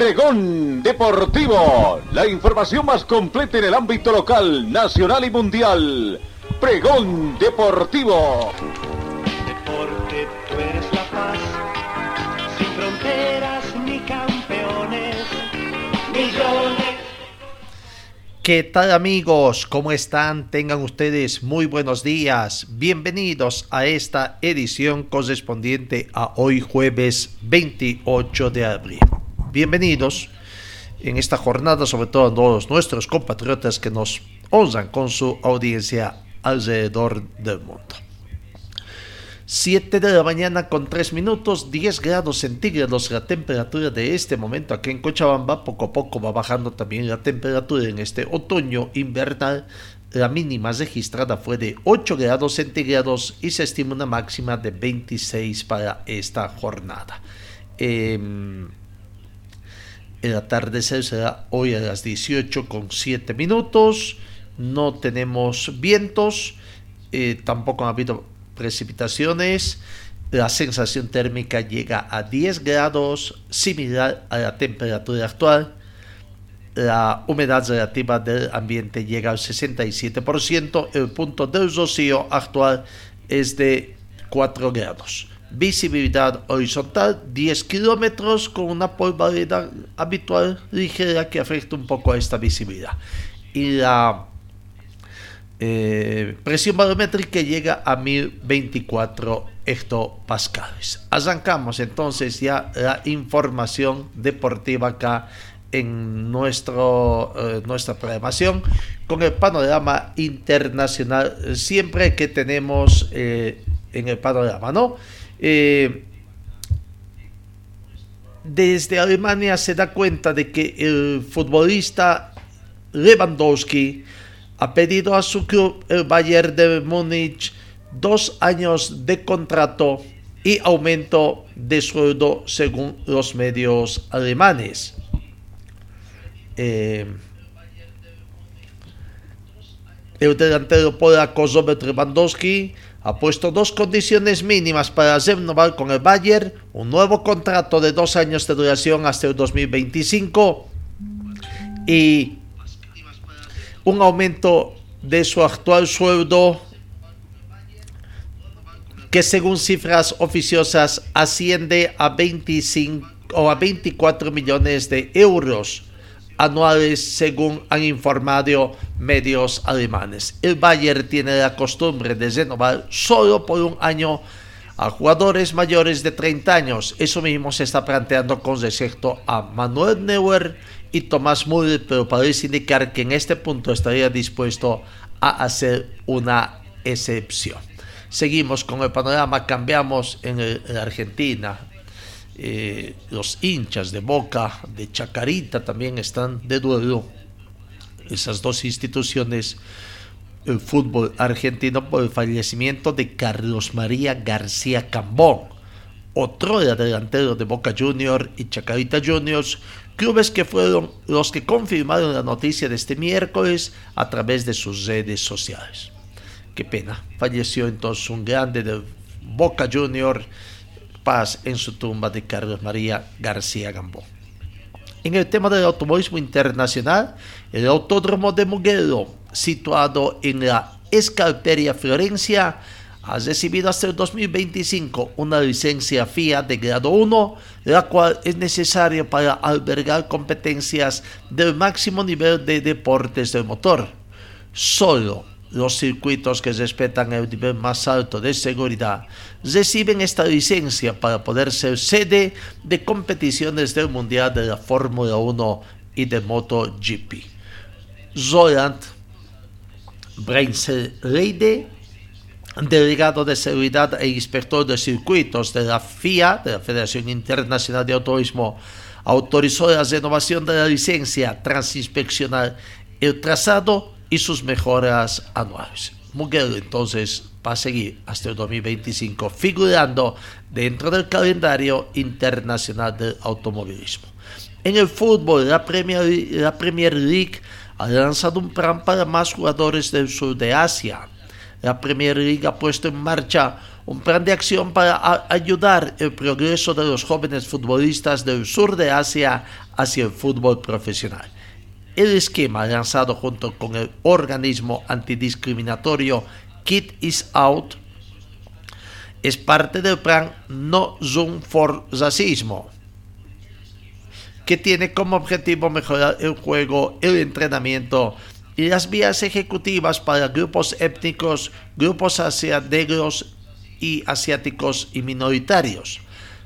Pregón Deportivo, la información más completa en el ámbito local, nacional y mundial. Pregón Deportivo. Deporte, tú eres la paz, sin fronteras ni campeones, millones. ¿Qué tal amigos? ¿Cómo están? Tengan ustedes muy buenos días. Bienvenidos a esta edición correspondiente a hoy jueves 28 de abril bienvenidos en esta jornada, sobre todo a todos nuestros compatriotas que nos honran con su audiencia alrededor del mundo. 7 de la mañana con 3 minutos, 10 grados centígrados la temperatura de este momento aquí en Cochabamba. Poco a poco va bajando también la temperatura en este otoño invernal. La mínima registrada fue de 8 grados centígrados y se estima una máxima de 26 para esta jornada. Eh, el atardecer será hoy a las 18 con 7 minutos. No tenemos vientos, eh, tampoco ha habido precipitaciones. La sensación térmica llega a 10 grados, similar a la temperatura actual. La humedad relativa del ambiente llega al 67%. El punto del rocío actual es de 4 grados visibilidad horizontal 10 kilómetros con una polvareda habitual ligera que afecta un poco a esta visibilidad y la eh, presión barométrica llega a 1024 hectopascales. Arrancamos entonces ya la información deportiva acá en nuestro, eh, nuestra programación con el panorama internacional siempre que tenemos eh, en el panorama, ¿no? Desde Alemania se da cuenta de que el futbolista Lewandowski ha pedido a su club, el Bayern de Múnich, dos años de contrato y aumento de sueldo según los medios alemanes. Eh, el delantero polaco Robert Lewandowski ha puesto dos condiciones mínimas para renovar con el Bayern, un nuevo contrato de dos años de duración hasta el 2025 y un aumento de su actual sueldo que según cifras oficiosas asciende a 25 o a 24 millones de euros anuales según han informado medios alemanes. El Bayern tiene la costumbre de renovar solo por un año a jugadores mayores de 30 años. Eso mismo se está planteando con respecto a Manuel Neuer y Tomás Müller, pero parece indicar que en este punto estaría dispuesto a hacer una excepción. Seguimos con el panorama, cambiamos en, en Argentina, eh, los hinchas de Boca, de Chacarita también están de duelo. Esas dos instituciones, el fútbol argentino por el fallecimiento de Carlos María García Cambón, otro delantero de Boca Junior y Chacarita Juniors, clubes que fueron los que confirmaron la noticia de este miércoles a través de sus redes sociales. Qué pena, falleció entonces un grande de Boca Junior paz en su tumba de Carlos María García Gambón. En el tema del automovilismo internacional, el Autódromo de Mugello, situado en la Escalperia Florencia, ha recibido hasta el 2025 una licencia FIA de grado 1, la cual es necesaria para albergar competencias del máximo nivel de deportes del motor. Solo los circuitos que respetan el nivel más alto de seguridad reciben esta licencia para poder ser sede de competiciones del Mundial de la Fórmula 1 y de MotoGP. Roland Breinselreide, delegado de seguridad e inspector de circuitos de la FIA, de la Federación Internacional de Autorismo, autorizó la renovación de la licencia transinspeccional el trazado y sus mejoras anuales. Mugello entonces va a seguir hasta el 2025 figurando dentro del calendario internacional del automovilismo. En el fútbol, la Premier, la Premier League ha lanzado un plan para más jugadores del sur de Asia. La Premier League ha puesto en marcha un plan de acción para ayudar el progreso de los jóvenes futbolistas del sur de Asia hacia el fútbol profesional. El esquema lanzado junto con el organismo antidiscriminatorio Kid is Out es parte del plan No Zoom for Racismo, que tiene como objetivo mejorar el juego, el entrenamiento y las vías ejecutivas para grupos étnicos, grupos negros y asiáticos y minoritarios.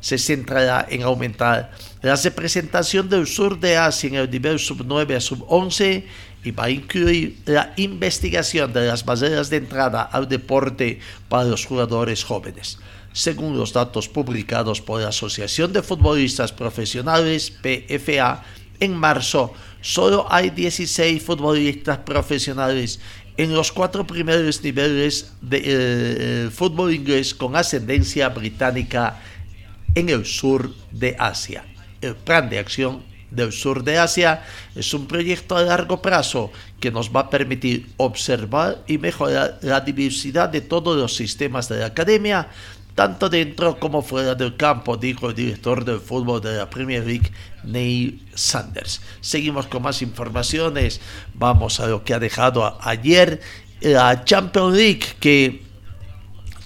Se centrará en aumentar la representación del sur de Asia en el nivel sub 9 a sub 11 y va a incluir la investigación de las barreras de entrada al deporte para los jugadores jóvenes. Según los datos publicados por la Asociación de Futbolistas Profesionales, PFA, en marzo solo hay 16 futbolistas profesionales en los cuatro primeros niveles de, eh, fútbol inglés con ascendencia británica en el sur de Asia. El plan de acción del sur de Asia es un proyecto a largo plazo que nos va a permitir observar y mejorar la diversidad de todos los sistemas de la academia, tanto dentro como fuera del campo, dijo el director del fútbol de la Premier League, Neil Sanders. Seguimos con más informaciones. Vamos a lo que ha dejado ayer la Champions League, que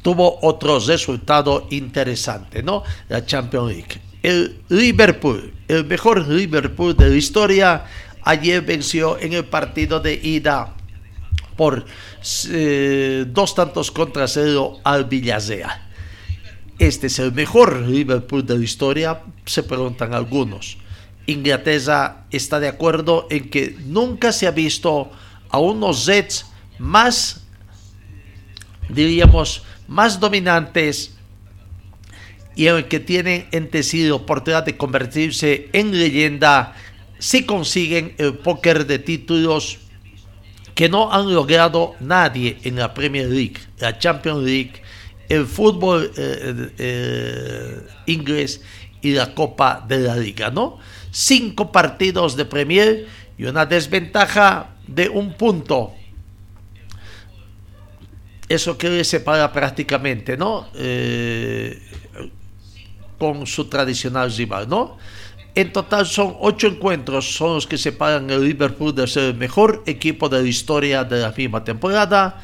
tuvo otro resultado interesante, ¿no? La Champions League. El Liverpool, el mejor Liverpool de la historia, ayer venció en el partido de ida por eh, dos tantos contra cero al Villarreal. Este es el mejor Liverpool de la historia, se preguntan algunos. Inglaterra está de acuerdo en que nunca se ha visto a unos Jets más, diríamos, más dominantes y el que tienen entecido oportunidad de convertirse en leyenda si consiguen el póker de títulos que no han logrado nadie en la Premier League, la Champions League, el fútbol eh, eh, inglés y la Copa de la Liga, ¿no? Cinco partidos de Premier y una desventaja de un punto eso que le separa prácticamente, ¿no? Eh, con su tradicional rival, ¿no? En total son ocho encuentros, son los que separan el Liverpool de ser el mejor equipo de la historia de la misma temporada,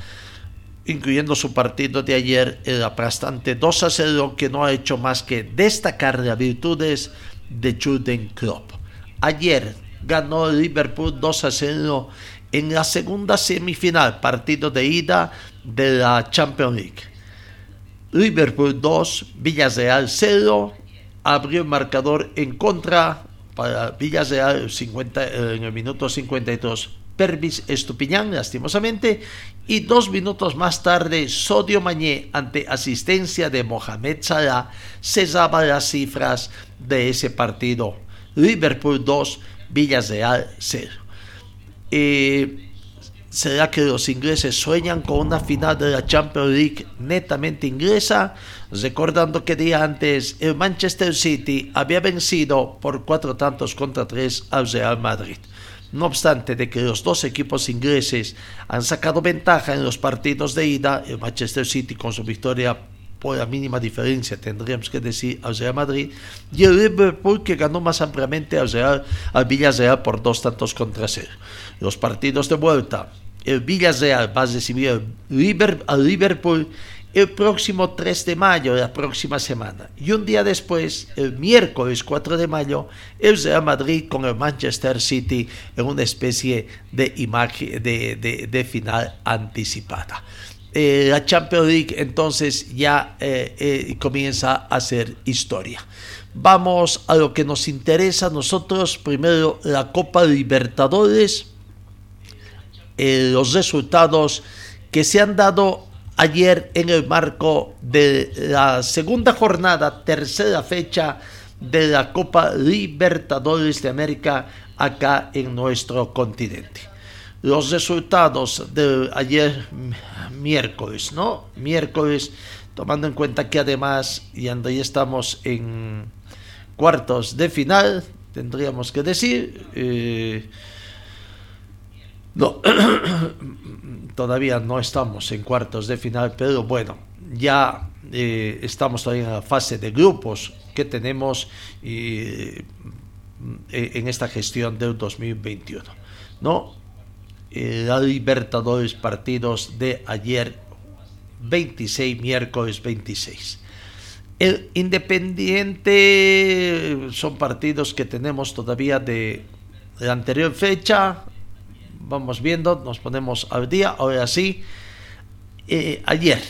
incluyendo su partido de ayer, el aplastante 2 a 0, que no ha hecho más que destacar las virtudes de Jurgen Klopp. Ayer ganó el Liverpool 2 a 0 en la segunda semifinal, partido de ida de la Champions League. Liverpool 2, Villarreal 0, abrió el marcador en contra para Villarreal 50, en el minuto 52. Pervis Estupiñán, lastimosamente, y dos minutos más tarde, Sodio Mañé, ante asistencia de Mohamed Salah, cesaba las cifras de ese partido. Liverpool 2, Villarreal 0. Eh, ¿Será que los ingleses sueñan con una final de la Champions League netamente inglesa? Recordando que día antes el Manchester City había vencido por cuatro tantos contra tres al Real Madrid. No obstante de que los dos equipos ingleses han sacado ventaja en los partidos de ida, el Manchester City con su victoria por la mínima diferencia, tendríamos que decir, al Real Madrid, y el Liverpool que ganó más ampliamente al, Real, al Villarreal por dos tantos contra cero. Los partidos de vuelta el Villarreal va a recibir al Liverpool el próximo 3 de mayo, la próxima semana. Y un día después, el miércoles 4 de mayo, el Real Madrid con el Manchester City en una especie de, imagen, de, final anticipada. Eh, la Champions League entonces ya eh, eh, comienza a hacer historia. Vamos a lo que nos interesa a nosotros. Primero, la Copa Libertadores eh, los resultados que se han dado ayer en el marco de la segunda jornada, tercera fecha de la Copa Libertadores de América acá en nuestro continente. los resultados de ayer miércoles, ¿no? Miércoles, tomando en cuenta que además, y ya estamos en cuartos de final, tendríamos que decir, eh, no, todavía no estamos en cuartos de final, pero bueno, ya eh, estamos todavía en la fase de grupos que tenemos eh, en esta gestión del 2021. ¿no? Eh, la Libertadores partidos de ayer 26, miércoles 26. El Independiente son partidos que tenemos todavía de la anterior fecha. Vamos viendo, nos ponemos al día. Ahora sí, eh, ayer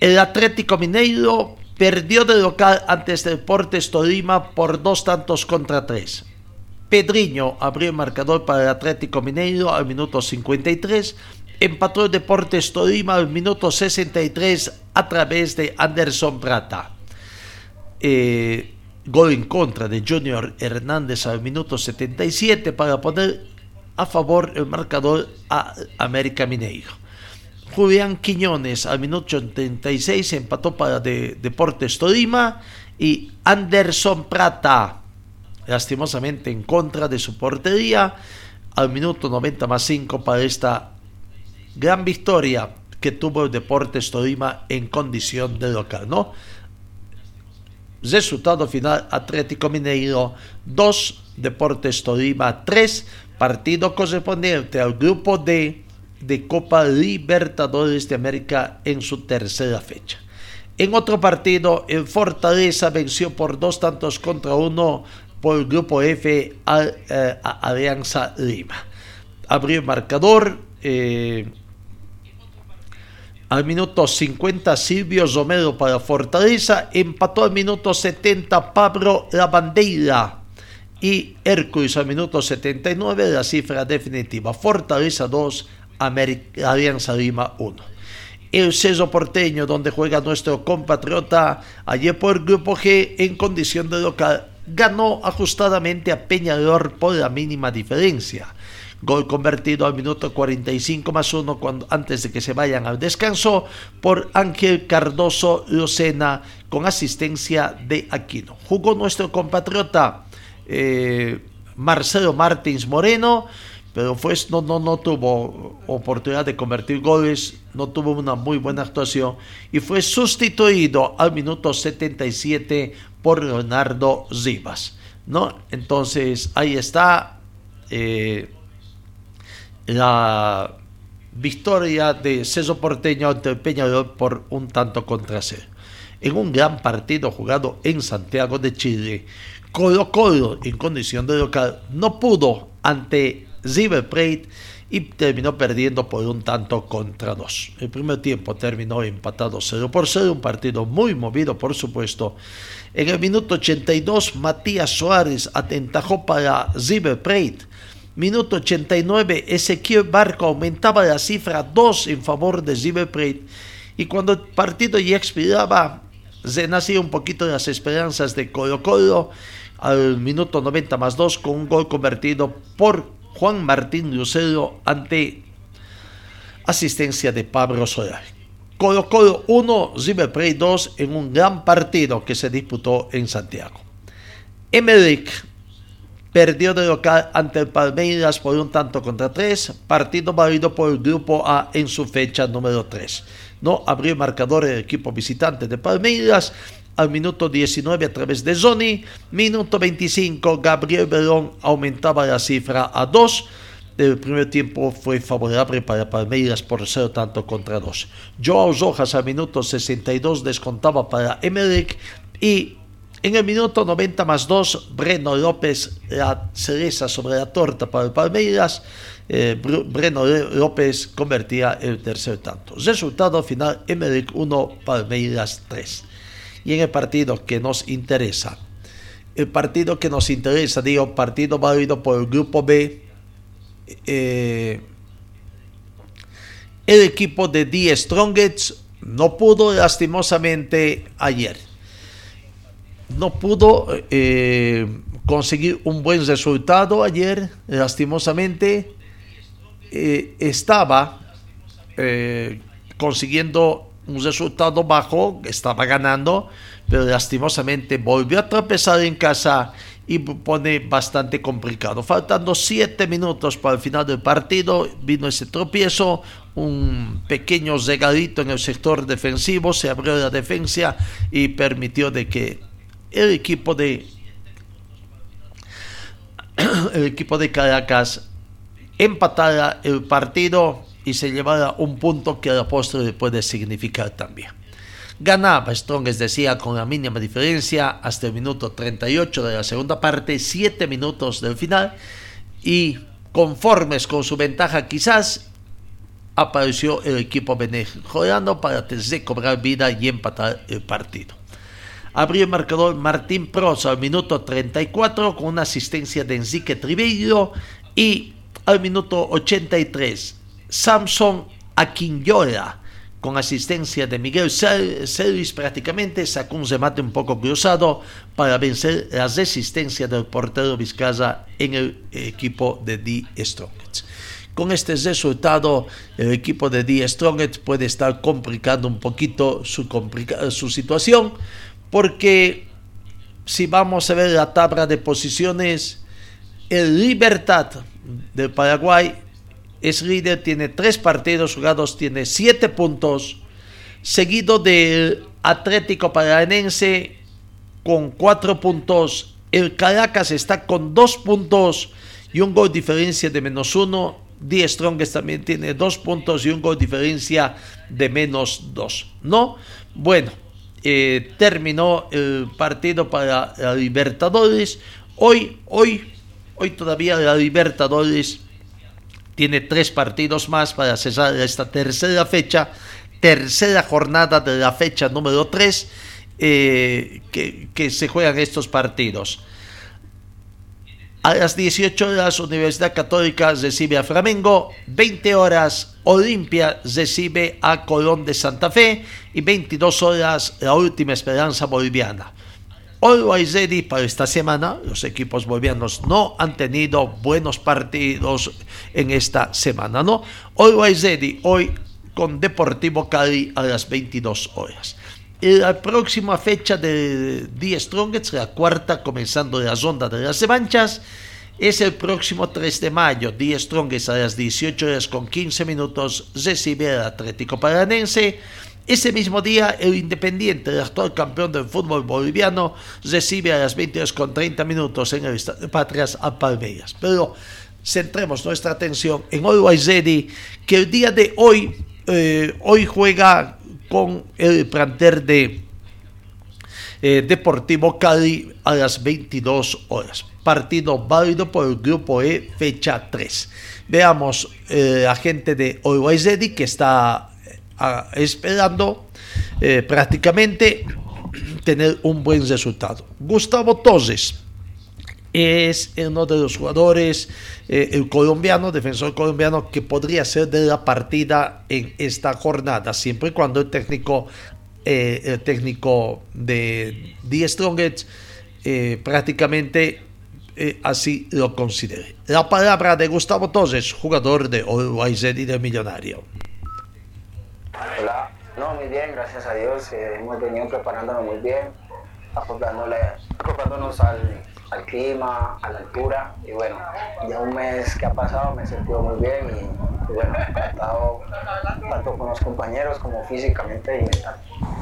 el Atlético Mineiro perdió de local antes del Deportes Tolima por dos tantos contra tres. Pedriño abrió el marcador para el Atlético Mineiro al minuto 53. Empató el Deportes Tolima al minuto 63 a través de Anderson Prata. Eh, gol en contra de Junior Hernández al minuto 77 para poner a favor el marcador a América Mineiro. Julián Quiñones al minuto 86 empató para Deportes Tolima y Anderson Prata lastimosamente en contra de su portería al minuto 90 más 5 para esta gran victoria que tuvo el Deportes Tolima en condición de local, ¿no? Resultado final Atlético Mineiro 2, Deportes Tolima 3, partido correspondiente al grupo D de Copa Libertadores de América en su tercera fecha. En otro partido, el Fortaleza venció por dos tantos contra uno por el grupo F a, eh, Alianza Lima. Abrió el marcador. Eh, al minuto 50 Silvio Romero para Fortaleza, empató al minuto 70 Pablo Lavandeira y Hércules al minuto 79 la cifra definitiva. Fortaleza 2, Alianza Lima 1. El Ceso Porteño, donde juega nuestro compatriota, ayer por Grupo G en condición de local, ganó ajustadamente a Peñador por la mínima diferencia. Gol convertido al minuto 45 más 1 cuando, antes de que se vayan al descanso por Ángel Cardoso Lucena con asistencia de Aquino. Jugó nuestro compatriota eh, Marcelo Martins Moreno pero fue, no, no, no tuvo oportunidad de convertir goles, no tuvo una muy buena actuación y fue sustituido al minuto 77 por Leonardo Zivas. ¿no? Entonces ahí está eh, la victoria de Ceso Porteño ante Peñarol por un tanto contra cero. En un gran partido jugado en Santiago de Chile, Colo Colo en condición de local no pudo ante River y terminó perdiendo por un tanto contra dos. El primer tiempo terminó empatado 0 por 0, un partido muy movido por supuesto. En el minuto 82 Matías Suárez atentajó para River Plate. Minuto 89 Ezequiel Barco aumentaba la cifra 2 en favor de River. Y cuando el partido ya expiraba, se nacía un poquito las esperanzas de Colo Colo al minuto 90 más 2 con un gol convertido por Juan Martín Lucero ante asistencia de Pablo Solar. Colo Colo 1, River Plate 2 en un gran partido que se disputó en Santiago. Emerick perdió de local ante el Palmeiras por un tanto contra 3, partido válido por el grupo A en su fecha número 3. No abrió marcador el equipo visitante de Palmeiras al minuto 19 a través de Zoni. Minuto 25, Gabriel Belón aumentaba la cifra a 2. El primer tiempo fue favorable para Palmeiras por ser tanto contra 2. Joao Rojas al minuto 62 descontaba para Emerick y en el minuto 90 más 2, Breno López, la cereza sobre la torta para Palmeiras. Eh, Breno López convertía el tercer tanto. Resultado final, Emerick 1, Palmeiras 3 y en el partido que nos interesa. El partido que nos interesa, digo, partido válido por el grupo B. Eh, el equipo de The Strongets no pudo lastimosamente ayer. No pudo eh, conseguir un buen resultado ayer, lastimosamente. eh, estaba eh, consiguiendo un resultado bajo, estaba ganando, pero lastimosamente volvió a tropezar en casa y pone bastante complicado. Faltando siete minutos para el final del partido, vino ese tropiezo, un pequeño regadito en el sector defensivo, se abrió la defensa y permitió de que el equipo de el equipo de Caracas empatara el partido y se llevara un punto que a la puede significar también. Ganaba Strongest, decía, con la mínima diferencia hasta el minuto 38 de la segunda parte, 7 minutos del final, y conformes con su ventaja quizás, apareció el equipo venezolano para cobrar vida y empatar el partido. Abrió el marcador Martín Prosa al minuto 34 con una asistencia de Enrique Trivillo y al minuto 83 Samson Aquinyola con asistencia de Miguel Celis prácticamente sacó un remate un poco cruzado para vencer la resistencia del portero Vizcaya en el equipo de D. Strongest. Con este resultado, el equipo de D. Strongest puede estar complicando un poquito su, su situación, porque si vamos a ver la tabla de posiciones, el Libertad del Paraguay es líder, tiene tres partidos jugados, tiene siete puntos, seguido del Atlético Paranense con cuatro puntos. El Caracas está con dos puntos y un gol diferencia de menos uno. Die Strongest también tiene dos puntos y un gol diferencia de menos dos. ¿No? Bueno, eh, terminó el partido para la Libertadores. Hoy, hoy, hoy todavía la Libertadores tiene tres partidos más para cesar esta tercera fecha, tercera jornada de la fecha número 3 eh, que, que, se juegan estos partidos. A las 18 horas Universidad Católica recibe a Flamengo, 20 horas Olimpia recibe a Colón de Santa Fe y 22 horas la última esperanza boliviana. Always ready para esta semana. Los equipos bolivianos no han tenido buenos partidos en esta semana, ¿no? Always ready hoy con Deportivo Cali a las 22 horas. La próxima fecha de The Strongest, la cuarta, comenzando la ronda de las revanchas, es el próximo 3 de mayo. The Strongest a las 18 horas con 15 minutos recibe al Atlético Paranense ese mismo día, el Independiente, el actual campeón del fútbol boliviano, recibe a las 22 con 30 minutos en el Patrias a Palmeiras. Pero centremos nuestra atención en Always que el día de hoy, eh, hoy juega con el planter de eh, Deportivo Cali a las 22 horas. Partido válido por el grupo E, fecha 3. Veamos eh, la gente de Always que está esperando eh, prácticamente tener un buen resultado. Gustavo Torres es uno de los jugadores, eh, el colombiano, defensor colombiano, que podría ser de la partida en esta jornada, siempre y cuando el técnico, eh, el técnico de The Strongest prácticamente así lo considere. La palabra de Gustavo Torres, jugador de Always y de Millonario. Hola, no, muy bien, gracias a Dios. Eh, hemos venido preparándonos muy bien, acoplándonos al, al, clima, a la altura. Y bueno, ya un mes que ha pasado me he sentido muy bien y, bueno, encantado tanto con los compañeros como físicamente y mental.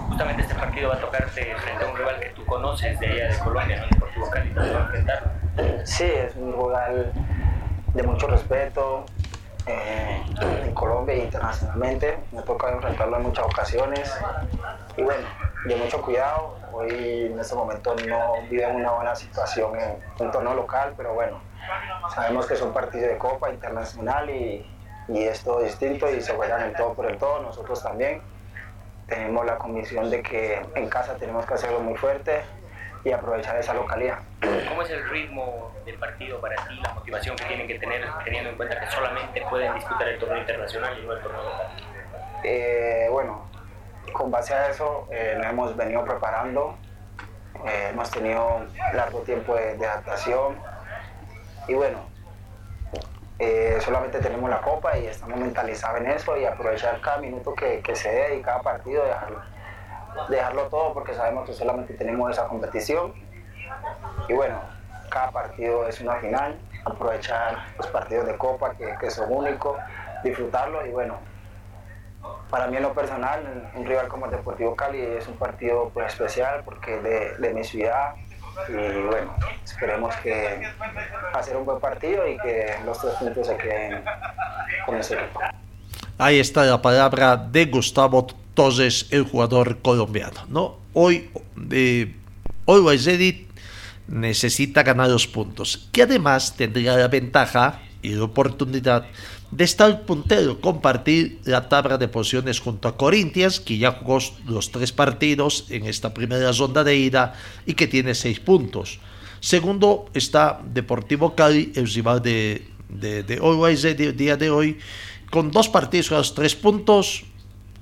Justamente este partido va a tocarte frente a un rival que tú conoces de allá de Colombia, ¿no? Deportivo Cali, ¿te va a enfrentar? Sí, es un rival de mucho respeto, eh, en Colombia e internacionalmente. Me ha tocado enfrentarlo en muchas ocasiones y bueno, de mucho cuidado. Hoy en este momento no vive una buena situación en un torneo local, pero bueno, sabemos que es un partido de Copa Internacional y, y es todo distinto y se juegan el todo por el todo. Nosotros también tenemos la convicción de que en casa tenemos que hacerlo muy fuerte y aprovechar esa localidad. ¿Cómo es el ritmo del partido para ti, la motivación que tienen que tener teniendo en cuenta que solamente pueden disputar el torneo internacional y no el torneo local? Eh, bueno, con base a eso eh, nos hemos venido preparando, eh, hemos tenido largo tiempo de, adaptación y bueno, eh, solamente tenemos la copa y estamos mentalizados en eso y aprovechar cada minuto que, que se dé y cada partido, dejarlo, dejarlo todo porque sabemos que solamente tenemos esa competición. Y bueno, cada partido es una final, aprovechar los partidos de copa que, que son únicos, disfrutarlos y bueno, para mí en lo personal, un rival como el Deportivo Cali es un partido pues, especial porque de, de mi ciudad y bueno, esperemos que hacer un buen partido y que los tres puntos se queden con ese equipo. Ahí está la palabra de Gustavo Torres, el jugador colombiano. ¿no? Hoy, eh, Always necesita ganar los puntos, que además tendría la ventaja y la oportunidad de estar puntero, compartir la tabla de posiciones junto a Corinthians, que ya jugó los tres partidos en esta primera ronda de ida y que tiene seis puntos. Segundo está Deportivo Cali, el rival de, de, de Always el día de hoy, con dos partidos tres puntos,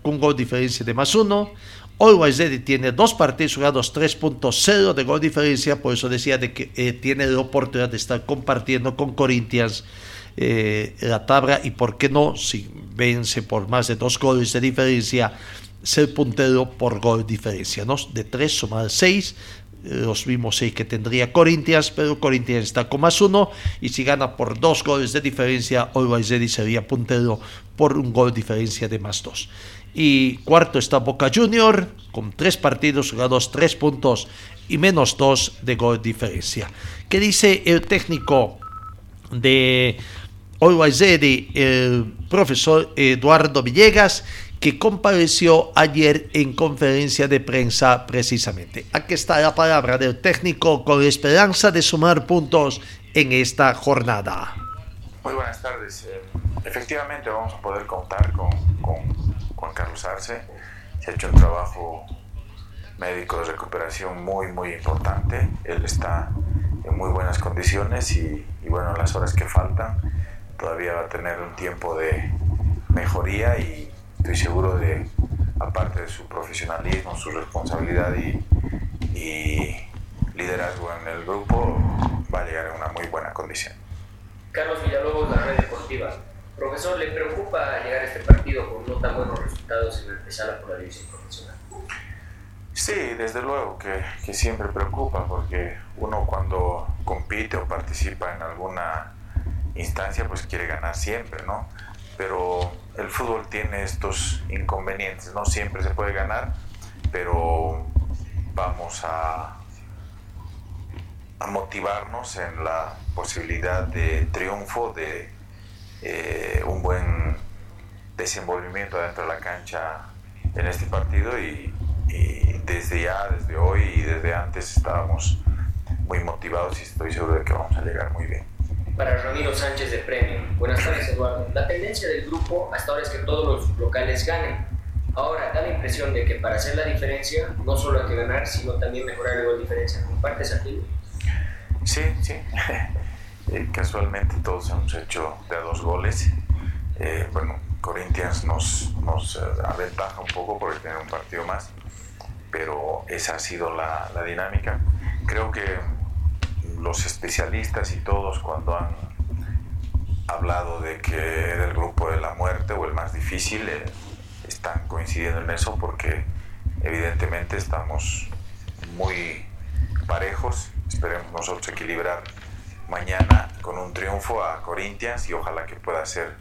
con gol diferencia de más uno. Always Ready tiene dos partidos jugados 3.0 de gol diferencia, por eso decía de que eh, tiene la oportunidad de estar compartiendo con Corinthians eh, la tabla y por qué no, si vence por más de dos goles de diferencia, ser puntero por gol diferencia, ¿no? De tres sumar seis, los mismos seis que tendría Corinthians, pero Corinthians está con más uno y si gana por dos goles de diferencia, Always Ready sería puntero por un gol diferencia de más dos. Y cuarto está Boca Junior, con tres partidos jugados, tres puntos y menos dos de gol diferencia. ¿Qué dice el técnico de Always el profesor Eduardo Villegas, que compareció ayer en conferencia de prensa precisamente. Aquí está la palabra del técnico con esperanza de sumar puntos en esta jornada. Muy buenas tardes. Eh, efectivamente vamos a poder contar con, con Juan Carlos Arce. Se ha hecho un trabajo médico de recuperación muy, muy importante. Él está en muy buenas condiciones y, y bueno, las horas que faltan todavía va a tener un tiempo de mejoría y estoy seguro de, aparte de su profesionalismo, su responsabilidad y, y liderazgo en el grupo, va a llegar en una muy buena condición. Carlos Villalobos, la red deportiva. Profesor, ¿le preocupa llegar a este partido con no tan buenos resultados en la empezada por la división profesional? Sí, desde luego que, que, siempre preocupa porque uno cuando compite o participa en alguna instancia pues quiere ganar siempre, ¿no? Pero el fútbol tiene estos inconvenientes, no siempre se puede ganar, pero vamos a, a motivarnos en la posibilidad de triunfo, de eh, un buen desenvolvimiento dentro de la cancha en este partido y, y, desde ya, desde hoy y desde antes estábamos muy motivados y estoy seguro de que vamos a llegar muy bien. Para Ramiro Sánchez de Premio. Buenas tardes, Eduardo. La tendencia del grupo hasta ahora es que todos los locales ganen. Ahora da la impresión de que para hacer la diferencia no solo hay que ganar, sino también mejorar de diferencia. ¿Compartes aquí? Sí, sí. Eh, casualmente todos hemos hecho de dos goles. Eh, bueno, Corinthians nos, nos eh, aventaja un poco porque tiene un partido más, pero esa ha sido la, dinámica. Creo que los especialistas y todos cuando han hablado de que el grupo de la muerte o el más difícil, están coincidiendo en eso porque evidentemente estamos muy parejos. Esperemos nosotros equilibrar mañana con un triunfo a Corinthians y ojalá que pueda ser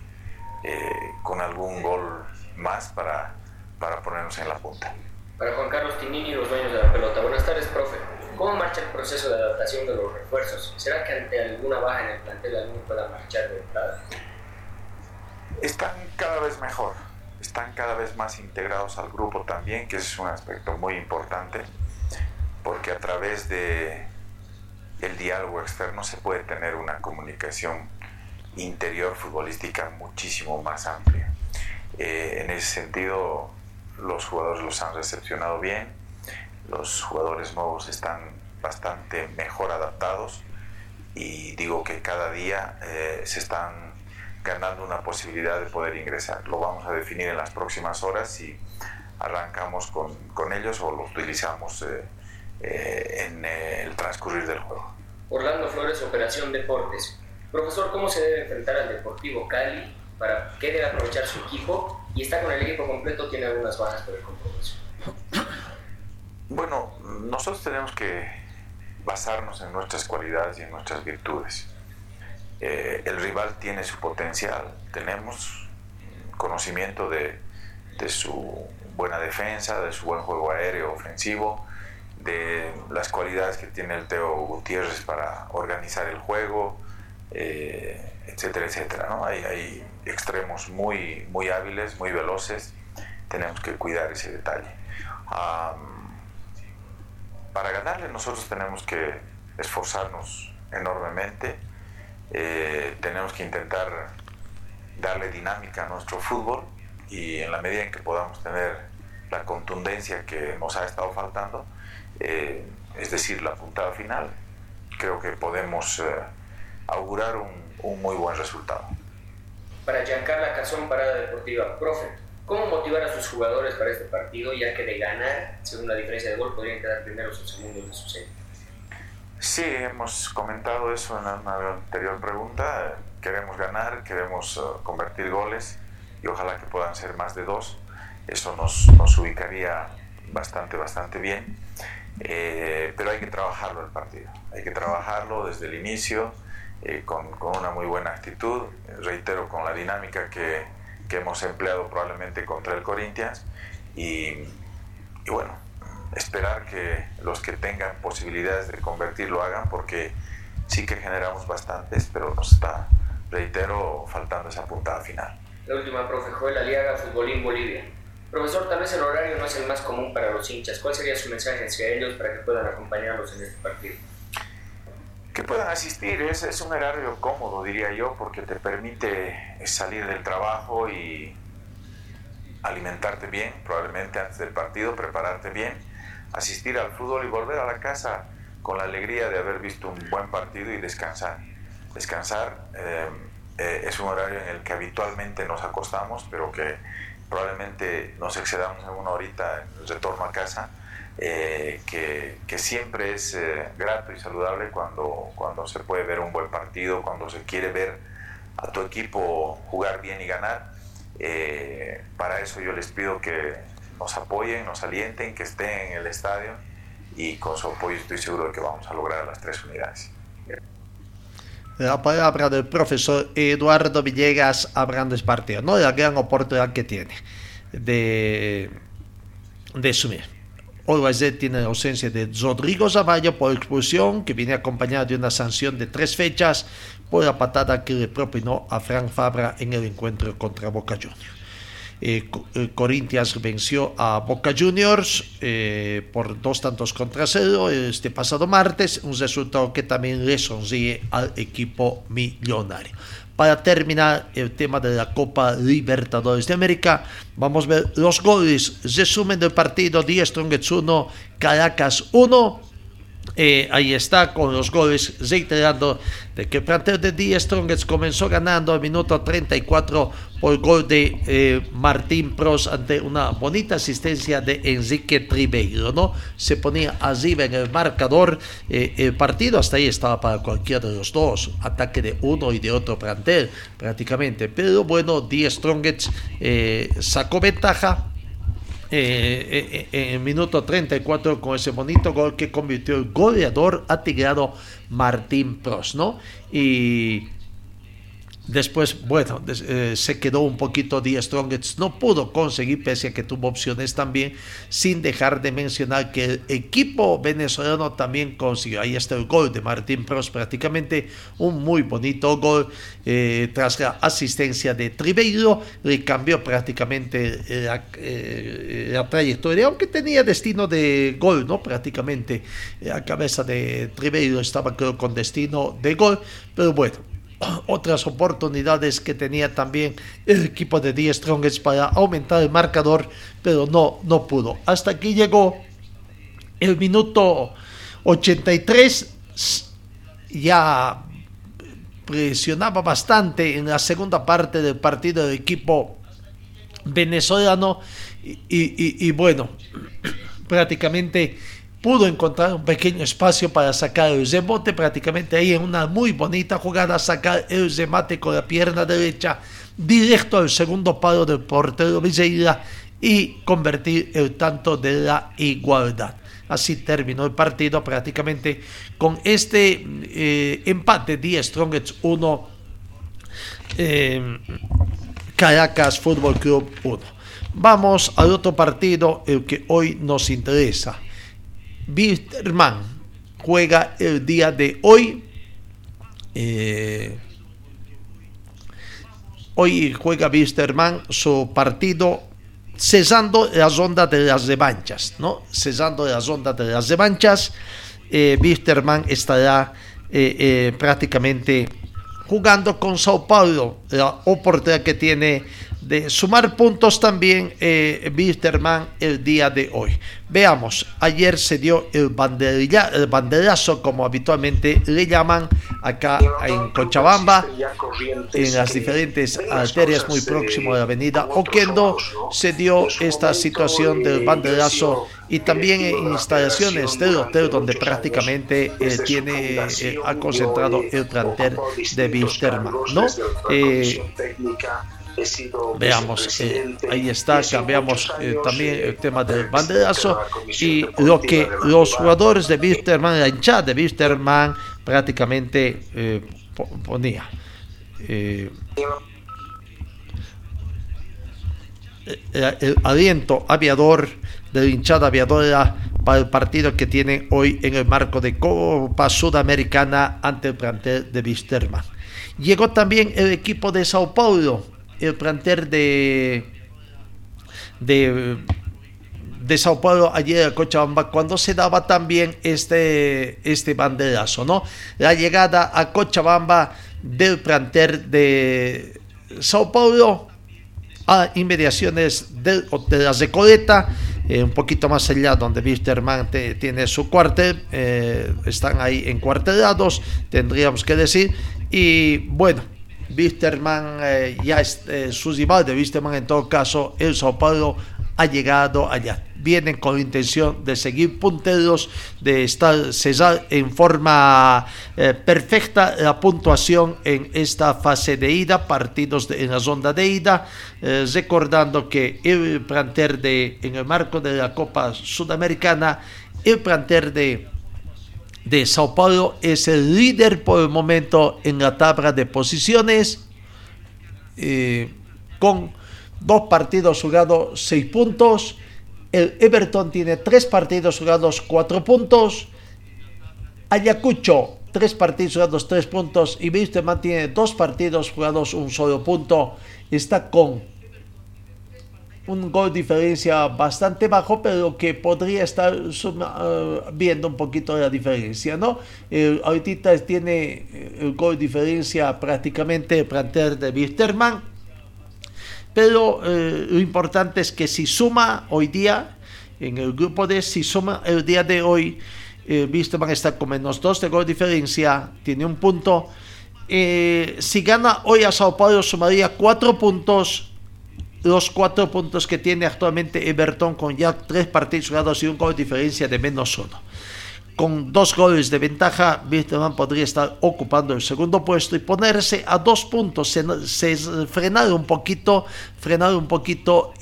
eh, con algún gol más para, para ponernos en la punta. Para Juan Carlos Tinini, los dueños de la pelota. Buenas tardes, profe. ¿Cómo marcha el proceso de adaptación de los refuerzos? ¿Será que ante alguna baja en el plantel alguno pueda marchar de entrada? Están cada vez mejor, están cada vez más integrados al grupo también, que es un aspecto muy importante, porque a través de el diálogo externo se puede tener una comunicación interior futbolística muchísimo más amplia. Eh, en ese sentido, los jugadores los han recepcionado bien, los jugadores nuevos están bastante mejor adaptados y digo que cada día eh, se están ganando una posibilidad de poder ingresar. Lo vamos a definir en las próximas horas si arrancamos con, ellos o lo utilizamos eh, en el transcurrir del juego. Orlando Flores, Operación Deportes. Profesor, ¿cómo se debe enfrentar al Deportivo Cali? ¿Para qué debe aprovechar su equipo? ¿Y está con el equipo completo? ¿Tiene algunas bajas por el compromiso? Bueno, nosotros tenemos que basarnos en nuestras cualidades y en nuestras virtudes. Eh, el rival tiene su potencial, tenemos conocimiento de, de, su buena defensa, de su buen juego aéreo ofensivo, de las cualidades que tiene el Teo Gutiérrez para organizar el juego, eh, etcétera, etcétera. Hay, extremos muy, muy hábiles, muy veloces, tenemos que cuidar ese detalle. Para ganarle nosotros tenemos que esforzarnos enormemente, eh, tenemos que intentar darle dinámica a nuestro fútbol y en la medida en que podamos tener la contundencia que nos ha estado faltando, eh, es decir, la puntada final, creo que podemos eh, augurar un, un, muy buen resultado. Para Giancarla Cazón, Parada Deportiva, profe, ¿cómo motivar a sus jugadores para este partido, ya que de ganar, según la diferencia de gol, podrían quedar primeros o segundos de su serie? Sí, hemos comentado eso en una anterior pregunta. Queremos ganar, queremos uh, convertir goles y ojalá que puedan ser más de dos. Eso nos, nos ubicaría bastante, bastante bien. Eh, pero hay que trabajarlo el partido, hay que trabajarlo desde el inicio eh, con, con, una muy buena actitud, reitero, con la dinámica que, que hemos empleado probablemente contra el Corinthians y, y, bueno, esperar que los que tengan posibilidades de convertir lo hagan porque sí que generamos bastantes, pero nos está, reitero, faltando esa puntada final. La última, profe Joel Aliaga, Futbolín Bolivia. Profesor, tal vez el horario no es el más común para los hinchas. ¿Cuál sería su mensaje hacia ellos para que puedan acompañarlos en este partido? Que puedan asistir, es, es un horario cómodo, diría yo, porque te permite salir del trabajo y alimentarte bien, probablemente antes del partido, prepararte bien, asistir al fútbol y volver a la casa con la alegría de haber visto un buen partido y descansar. Descansar eh, eh, es un horario en el que habitualmente nos acostamos, pero que probablemente nos excedamos en una horita en el retorno a casa, eh, que, siempre es eh, grato y saludable cuando, cuando se puede ver un buen partido, cuando se quiere ver a tu equipo jugar bien y ganar. Eh, para eso yo les pido que nos apoyen, nos alienten, que estén en el estadio y con su apoyo estoy seguro de que vamos a lograr las tres unidades. La palabra del profesor Eduardo Villegas hablando de partido, ¿no? La gran oportunidad que tiene de, de asumir. Always tiene la ausencia de Rodrigo Zavallo por expulsión, que viene acompañada de una sanción de tres fechas por la patada que le propinó a Frank Fabra en el encuentro contra Boca Juniors. Eh, Corinthians venció a Boca Juniors eh, por dos tantos contra cero este pasado martes, un resultado que también le sonríe al equipo millonario. Para terminar el tema de la Copa Libertadores de América, vamos a ver los goles. Resumen del partido: 10 Strongets 1, Caracas 1. Eh, ahí está con los goles, reiterando de que el plantel de Die Strongets comenzó ganando al minuto 34 por gol de eh, Martín Pros ante una bonita asistencia de Enrique Tribeiro, ¿no? Se ponía arriba en el marcador eh, el partido, hasta ahí estaba para cualquiera de los dos, ataque de uno y de otro plantel prácticamente, pero bueno, Die Strongets sacó ventaja eh, eh, en el minuto 34 con ese bonito gol que convirtió el goleador atigrado Martín Pros, ¿no? Y Después, bueno, eh, se quedó un poquito The Strongest, no pudo conseguir, pese a que tuvo opciones también, sin dejar de mencionar que el equipo venezolano también consiguió. Ahí está el gol de Martín Pros, prácticamente un muy bonito gol eh, tras la asistencia de Tribeiro, le cambió prácticamente la, eh, la, trayectoria, aunque tenía destino de gol, ¿no? Prácticamente la cabeza de Tribeiro estaba, creo, con destino de gol, pero bueno otras oportunidades que tenía también el equipo de The Strongest para aumentar el marcador, pero no, no pudo. Hasta aquí llegó el minuto 83, ya presionaba bastante en la segunda parte del partido del equipo venezolano y, bueno, prácticamente pudo encontrar un pequeño espacio para sacar el rebote prácticamente ahí en una muy bonita jugada, sacar el remate con la pierna derecha directo al segundo palo del portero Villeira y convertir el tanto de la igualdad. Así terminó el partido prácticamente con este eh, empate 10 Strongets 1 eh, Caracas Fútbol Club 1. Vamos al otro partido, el que hoy nos interesa. Wisterman juega el día de hoy. Eh, hoy juega Wisterman su partido cesando las ondas de las revanchas, ¿no? Cesando las ondas de las revanchas, eh, Wisterman estará eh, eh, prácticamente jugando con Sao Paulo, la oportunidad que tiene de sumar puntos también eh, el día de hoy. Veamos, ayer se dio el, el banderazo, como habitualmente le llaman acá en Cochabamba, en las diferentes arterias muy próximo a la avenida Oquendo, se dio esta situación del banderazo y también en instalaciones del hotel donde prácticamente eh, tiene eh, ha concentrado el plantel de Wisterman, ¿no? Eh, Veamos, eh, ahí está, cambiamos eh, también el tema del banderazo y lo que los jugadores de Wisterman, la hinchada de Wisterman prácticamente eh, ponía. el, el, aliento aviador de la hinchada aviadora para el partido que tiene hoy en el marco de Copa Sudamericana ante el plantel de Wisterman. Llegó también el equipo de Sao Paulo, el plantel de, de, de Sao Paulo ayer a Cochabamba cuando se daba también este, este banderazo, ¿no? La llegada a Cochabamba del plantel de Sao Paulo a inmediaciones de, de la Recoleta, eh, un poquito más allá donde Wisterman te, tiene su cuartel, eh, están ahí encuartelados, tendríamos que decir, y bueno, Wisterman eh, ya eh, su rival de Wisterman en todo caso el Sao Paulo ha llegado allá. Vienen con intención de seguir punteros de estar cesar en forma eh, perfecta la puntuación en esta fase de ida partidos en la ronda de ida eh, recordando que el planter de en el marco de la Copa Sudamericana el planter de de Sao Paulo es el líder por el momento en la tabla de posiciones eh, con dos partidos jugados, seis puntos. El Everton tiene tres partidos jugados, cuatro puntos. Ayacucho, tres partidos jugados, tres puntos. Y Wisterman tiene dos partidos jugados, un solo punto. Está con un gol diferencia bastante bajo, pero que podría estar uh, viendo un poquito la diferencia, ¿no? Eh, ahorita tiene el gol diferencia prácticamente el de Wisterman, pero eh, lo importante es que si suma hoy día, en el grupo D, si suma el día de hoy, eh, está con menos 2 de gol diferencia, tiene un punto. Eh, si gana hoy a Sao Paulo, sumaría 4 puntos los cuatro puntos que tiene actualmente Everton con ya tres partidos jugados y un gol de diferencia de menos uno. Con dos goles de ventaja, Wisterman podría estar ocupando el segundo puesto y ponerse a dos puntos, se, frenar un poquito, frenar un poquito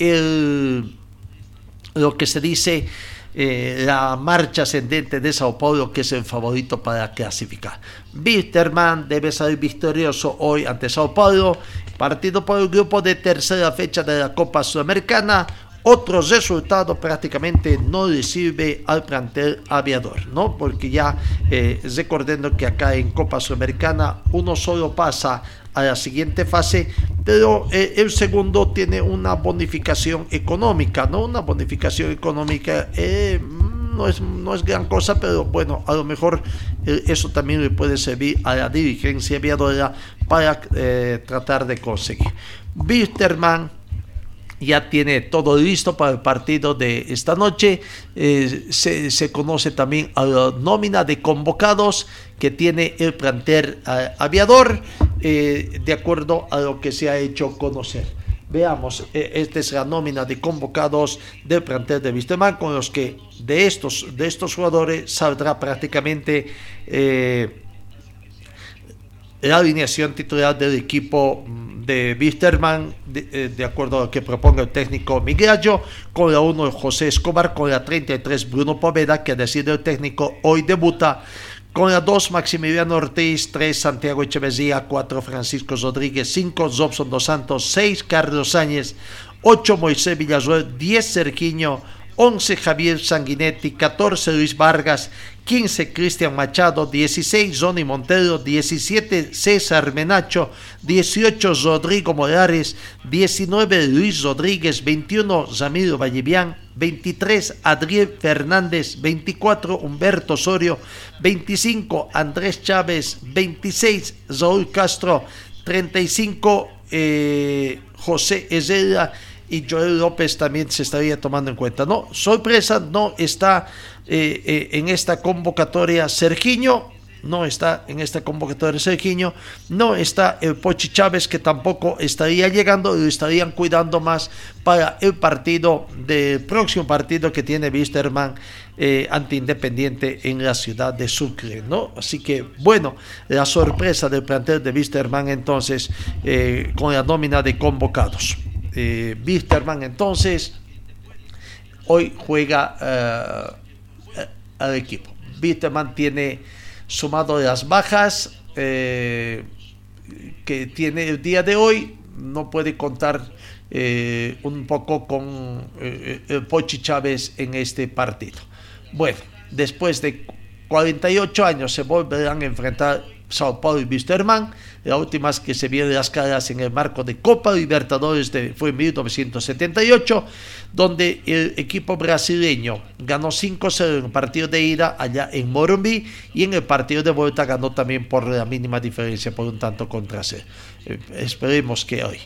lo que se dice eh, la marcha ascendente de Sao Paulo, que es el favorito para clasificar. Wisterman debe salir victorioso hoy ante Sao Paulo, partido por el grupo de tercera fecha de la Copa Sudamericana. Otro resultado prácticamente no le sirve al plantel aviador, ¿no? Porque ya eh, recordando que acá en Copa Sudamericana uno solo pasa a la siguiente fase, pero eh, el segundo tiene una bonificación económica, ¿no? Una bonificación económica eh, no, es, no es gran cosa, pero bueno, a lo mejor eso también le puede servir a la dirigencia aviadora para eh, tratar de conseguir. Wisterman ya tiene todo listo para el partido de esta noche. Eh, se, conoce también a la nómina de convocados que tiene el plantel eh, aviador, de acuerdo a lo que se ha hecho conocer. Veamos, esta es la nómina de convocados del plantel de Wisterman, con los que de estos, de estos jugadores saldrá prácticamente la alineación titular del equipo de Wisterman, de, de, acuerdo a lo que proponga el técnico Miguel con la 1 José Escobar, con la 33 Bruno Poveda, que ha decidido el técnico hoy debuta. Con la 2, Maximiliano Ortiz, 3, Santiago Echeverría, 4, Francisco Rodríguez, 5, Jobson Dos Santos, 6, Carlos Áñez, 8, Moisés Villazuel, 10, Sergiño, 11, Javier Sanguinetti, 14, Luis Vargas, 15, Cristian Machado, 16, Johnny Montero, 17, César Menacho, 18, Rodrigo Morales, 19, Luis Rodríguez, 21, Ramiro Vallevián, 23 Adriel Fernández, 24 Humberto Osorio, 25 Andrés Chávez, 26 Raúl Castro, 35 eh, José Ezela y Joel López también se estaría tomando en cuenta. No, sorpresa, no está eh, eh, en esta convocatoria Sergiño, no está en esta convocatoria Sergiño, no está el Pochi Chávez que tampoco estaría llegando, lo estarían cuidando más para el partido del próximo partido que tiene Wisterman eh, anti Independiente en la ciudad de Sucre, ¿no? Así que bueno, la sorpresa del plantel de Wisterman entonces eh, con la nómina de convocados. Eh, Wisterman entonces hoy juega eh, al equipo. Wisterman tiene sumado las bajas eh, que tiene el día de hoy, no puede contar eh, un poco con Pochi Chávez en este partido. Bueno, después de 48 años se volverán a enfrentar Sao Paulo y Wisterman la última que se vieron las caras en el marco de Copa Libertadores fue en 1978, donde el equipo brasileño ganó 5-0 en el partido de ida allá en Morumbi y en el partido de vuelta ganó también por la mínima diferencia, por un tanto contra C. Eh, esperemos que hoy.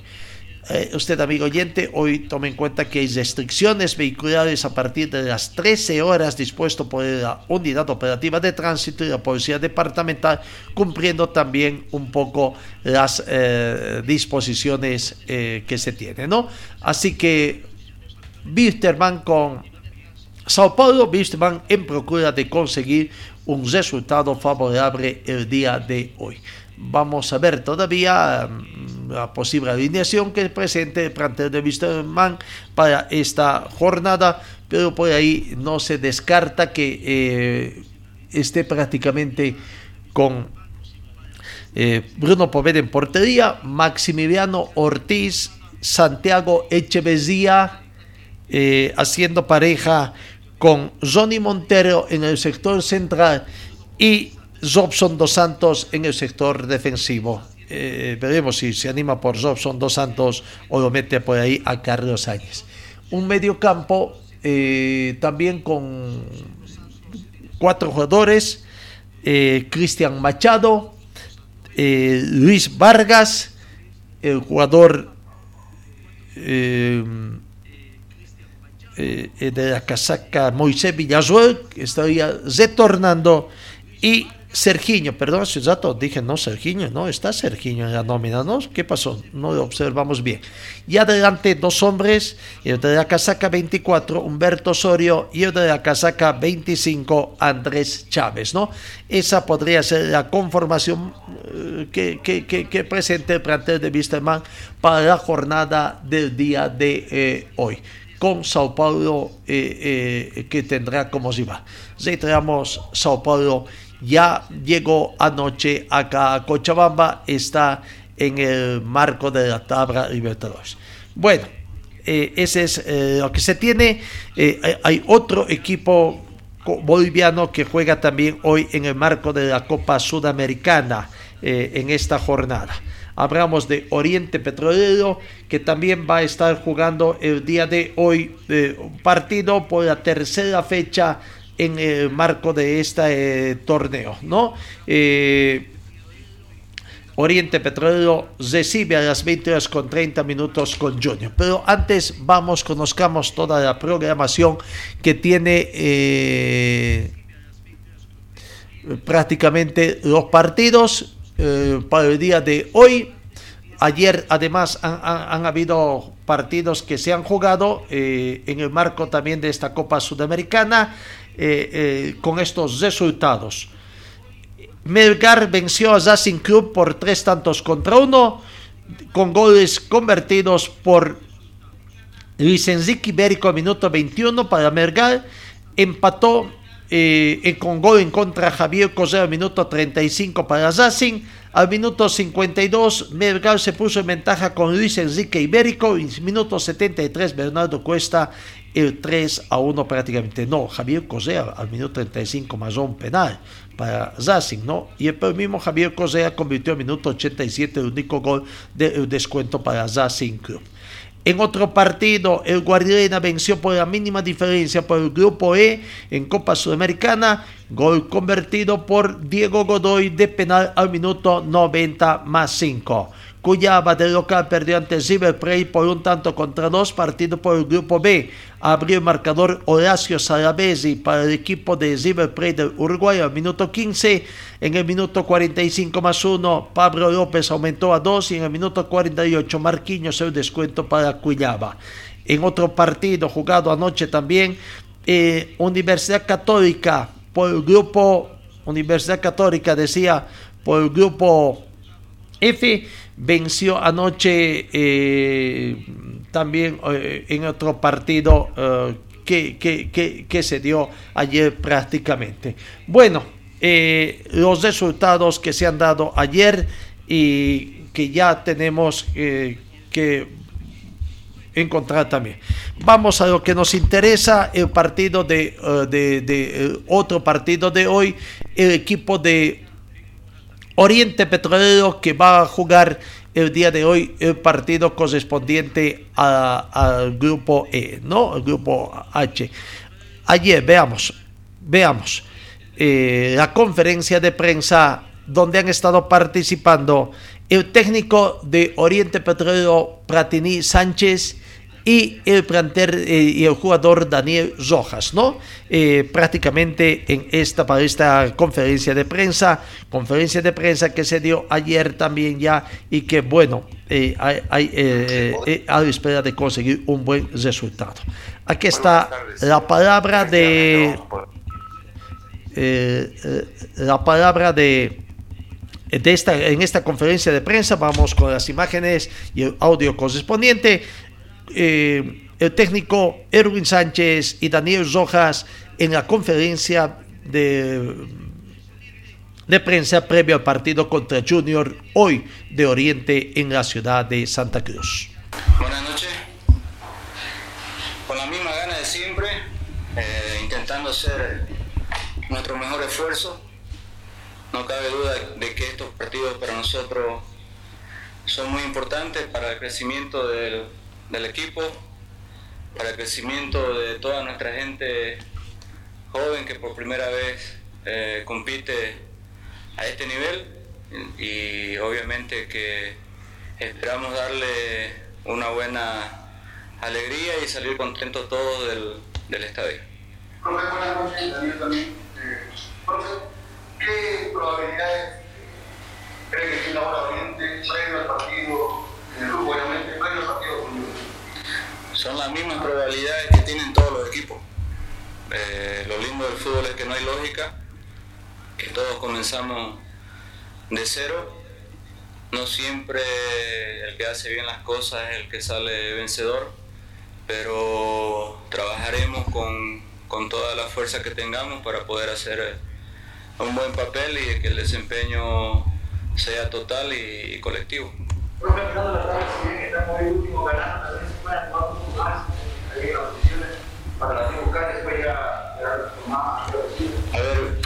Eh, usted, amigo oyente, hoy tome en cuenta que hay restricciones vehiculares a partir de las 13 horas dispuesto por la Unidad Operativa de Tránsito y la Policía Departamental, cumpliendo también un poco las eh, disposiciones eh, que se tienen, ¿no? Así que Wisterman con Sao Paulo, Wisterman en procura de conseguir un resultado favorable el día de hoy. Vamos a ver todavía mm, la posible alineación que presente el plantel de Wisterman para esta jornada, pero por ahí no se descarta que eh, esté prácticamente con eh, Bruno Poveda en portería, Maximiliano Ortiz, Santiago Echeverría eh, haciendo pareja con Johnny Montero en el sector central y Robson Dos Santos en el sector defensivo. Eh, veremos si se anima por Robson Dos Santos o lo mete por ahí a Carlos Áñez. Un medio campo eh, también con cuatro jugadores, eh, Cristian Machado, eh, Luis Vargas, el jugador de la casaca Moisés Villazuel, que estaría retornando, y Sergiño, perdón, Ciudato, dije no, Sergiño, no, está Sergiño en la nómina, ¿no? ¿Qué pasó? No lo observamos bien. Y adelante dos hombres, el de la casaca 24, Humberto Osorio, y el de la casaca 25, Andrés Chávez, ¿no? Esa podría ser la conformación eh, que, que, que, presente el plantel de Wisterman para la jornada del día de eh, hoy con Sao Paulo eh, que tendrá como si va. Reiteramos, Sao Paulo ya llegó anoche acá a Cochabamba, está en el marco de la tabla Libertadores. Bueno, eh, ese es eh, lo que se tiene. Eh, hay otro equipo boliviano que juega también hoy en el marco de la Copa Sudamericana en esta jornada. Hablamos de Oriente Petrolero, que también va a estar jugando el día de hoy un partido por la tercera fecha en el marco de este eh, torneo, ¿no? Eh, Oriente Petrolero recibe a las 20 horas con 30 minutos con Junior. Pero antes vamos, conozcamos toda la programación que tiene eh, prácticamente los partidos para el día de hoy. ayer además han, habido partidos que se han jugado eh, en el marco también de esta Copa Sudamericana con estos resultados. Melgar venció a Racing Club por tres tantos contra uno, con goles convertidos por Luis Enrique Ibérico minuto 21 para Melgar. Empató eh, con gol en contra Javier Cosero minuto 35 para Racing. Al minuto 52, Melgar se puso en ventaja con Luis Enrique Ibérico. En minuto 73, Bernardo Cuesta el 3 a 1 prácticamente. No, Javier Cosea al minuto 35 más un penal para Racing, ¿no? Y el mismo Javier Cosea convirtió al minuto 87 el único gol de descuento para Racing Club. En otro partido, el Guardiana venció por la mínima diferencia por el Grupo E en Copa Sudamericana. Gol convertido por Diego Godoy de penal al minuto 90 más 5. Cuyaba de local perdió ante River por un tanto contra dos, partido por el grupo B. Abrió el marcador Horacio Salavesi para el equipo de River del Uruguay al minuto 15. En el minuto 45 más 1, Pablo López aumentó a 2 y en el minuto 48 Marquinhos el descuento para Cuyaba. En otro partido jugado anoche también, eh, Universidad Católica por el grupo, Universidad Católica decía, por el grupo F venció anoche eh, también eh, en otro partido eh, que, que, se dio ayer prácticamente. Bueno, los resultados que se han dado ayer y que ya tenemos que encontrar también. Vamos a lo que nos interesa, el partido de, de otro partido de hoy, el equipo de Oriente Petrolero que va a jugar el día de hoy el partido correspondiente al grupo E, ¿no? El grupo H. Ayer, veamos, veamos eh, la conferencia de prensa donde han estado participando el técnico de Oriente Petrolero, Pratini Sánchez, y el planter eh, y el jugador Daniel Rojas, ¿no? Eh, prácticamente en esta, para esta conferencia de prensa, conferencia de prensa que se dio ayer también ya y que bueno, eh, hay, a la espera de conseguir un buen resultado. Aquí está la palabra de... la palabra de de esta, en esta conferencia de prensa. Vamos con las imágenes y el audio correspondiente. Eh, el técnico Erwin Sánchez y Daniel Rojas en la conferencia de, de prensa previo al partido contra Junior hoy de Oriente en la ciudad de Santa Cruz. Buenas noches. Con la misma gana de siempre, eh, intentando hacer nuestro mejor esfuerzo. No cabe duda de que estos partidos para nosotros son muy importantes para el crecimiento del del equipo, para el crecimiento de toda nuestra gente joven que por primera vez eh, compite a este nivel y obviamente que esperamos darle una buena alegría y salir contentos todos del, del estadio. Eh, ¿qué probabilidades cree que tiene ahora partido con son las mismas probabilidades que tienen todos los equipos. Eh, lo lindo del fútbol es que no hay lógica, que todos comenzamos de cero. No siempre el que hace bien las cosas es el que sale vencedor, pero trabajaremos con, toda la fuerza que tengamos para poder hacer un buen papel y que el desempeño sea total y colectivo. A ver,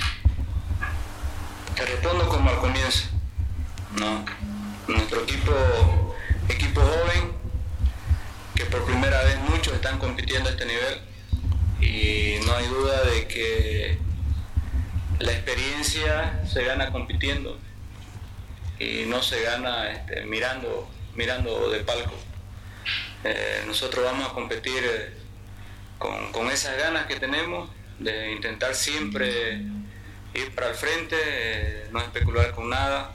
te respondo como al comienzo. No, nuestro equipo, equipo joven, que por primera vez muchos están compitiendo a este nivel y no hay duda de que la experiencia se gana compitiendo y no se gana este, mirando, mirando de palco. Eh, nosotros vamos a competir eh, con, esas ganas que tenemos de intentar siempre ir para el frente, eh, no especular con nada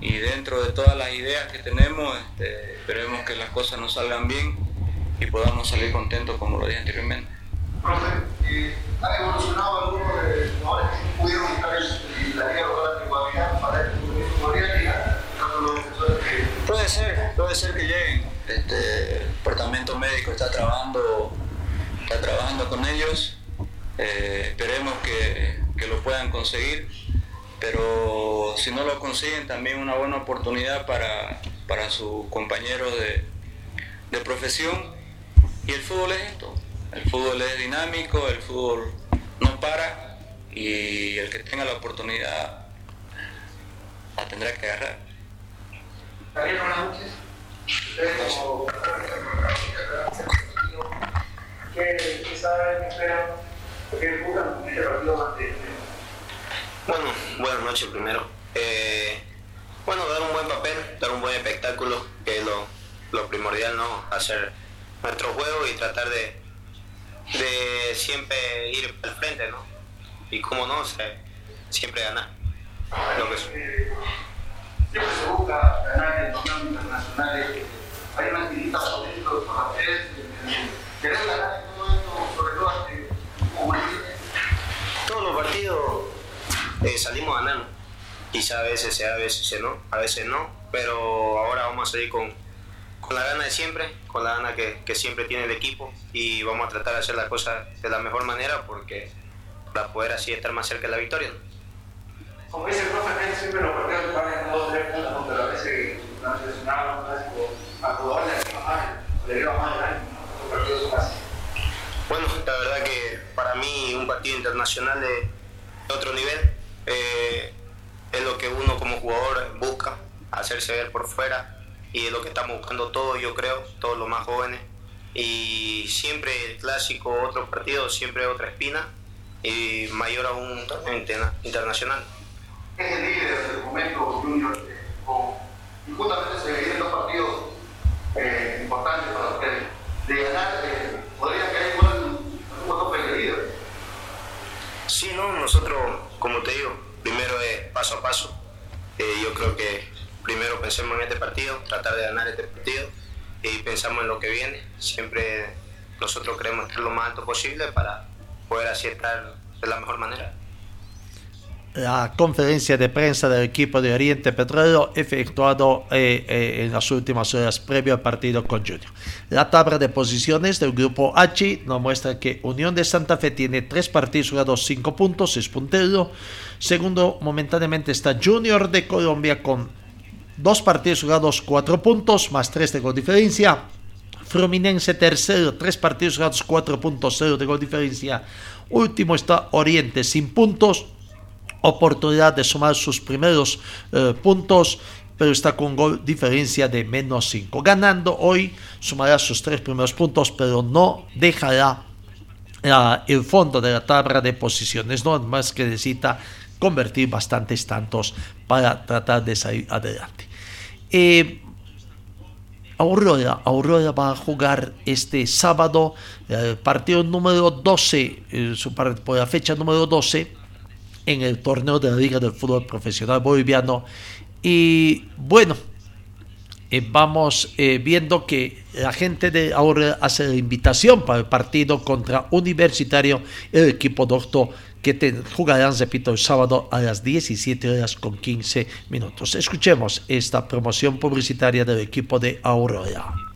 y dentro de todas las ideas que tenemos, este, esperemos que las cosas nos salgan bien y podamos salir contentos como lo dije anteriormente. Profe, eh, ¿ha evolucionado alguno de los jugadores que pudieron estar en la Liga Local de Guavirá para el podría llegar? Puede ser, puede ser que lleguen. Este, el departamento médico está trabajando, está trabajando con ellos. Eh, esperemos que, que lo puedan conseguir pero si no lo consiguen también una buena oportunidad para, para sus compañeros de, de profesión. Y el fútbol es esto, el fútbol es dinámico, el fútbol no para y el que tenga la oportunidad la tendrá que agarrar. Daniel, buenas noches. Ustedes como ¿qué, qué saben, qué esperan? ¿Qué buscan en este partido ante bueno, buenas noches primero. Eh, bueno, dar un buen papel, dar un buen espectáculo, que es lo, lo primordial, ¿no? Hacer nuestro juego y tratar de, de siempre ir al frente, ¿no? Y cómo no, o sea, siempre ganar. Lo que es. Siempre se busca ganar en torneos internacionales. Hay una tirita dentro, por la tres, querer ganar en todo esto, sobre todo como Todos los partidos eh, salimos ganando. Quizá a veces sea, a veces no, a veces no, pero ahora vamos a salir con, con la gana de siempre, con la gana que, que, siempre tiene el equipo y vamos a tratar de hacer las cosas de la mejor manera porque para poder así estar más cerca de la victoria. Como dice el profe, siempre los partidos van en dos tres puntos, pero a veces no seleccionaban un clásico a jugadores le más, le lleva más el año, los partidos son. Bueno, la verdad que para mí un partido internacional de otro nivel, eh, es lo que uno como jugador busca, hacerse ver por fuera y es lo que estamos buscando todos, yo creo, todos los más jóvenes. Y siempre el clásico, otro partido, siempre otra espina y mayor aún internacional. Es el líder del momento Junior y justamente se vienen dos partidos eh, importantes para ustedes. De ganar, eh, podría caer igual un poco de líder. Sí, no, nosotros como te digo, primero es paso a paso. Eh, yo creo que primero pensemos en este partido, tratar de ganar este partido y pensamos en lo que viene. Siempre nosotros queremos estar lo más alto posible para poder así estar de la mejor manera la conferencia de prensa del equipo de Oriente Petrolero efectuado eh, eh, en las últimas horas previo al partido con Junior. La tabla de posiciones del grupo H nos muestra que Unión de Santa Fe tiene tres partidos jugados, cinco puntos, es puntero. Segundo, momentáneamente está Junior de Colombia con dos partidos jugados, cuatro puntos, más tres de gol diferencia. Fluminense tercero, tres partidos jugados, cuatro puntos, cero de gol diferencia. Último está Oriente sin puntos, oportunidad de sumar sus primeros eh, puntos, pero está con gol diferencia de menos 5. Ganando hoy sumará sus tres primeros puntos, pero no dejará uh, el fondo de la tabla de posiciones, no más que necesita convertir bastantes tantos para tratar de salir adelante. Eh, Aurora, Aurora va a jugar este sábado el partido número 12, eh, su, por la fecha número 12 en el torneo de la Liga del Fútbol Profesional Boliviano. Y bueno, eh, vamos eh, viendo que la gente de ahora hace la invitación para el partido contra Universitario, el equipo doctor que te jugarán, repito, el sábado a las 17 horas con 15 minutos. Escuchemos esta promoción publicitaria del equipo de Aurora.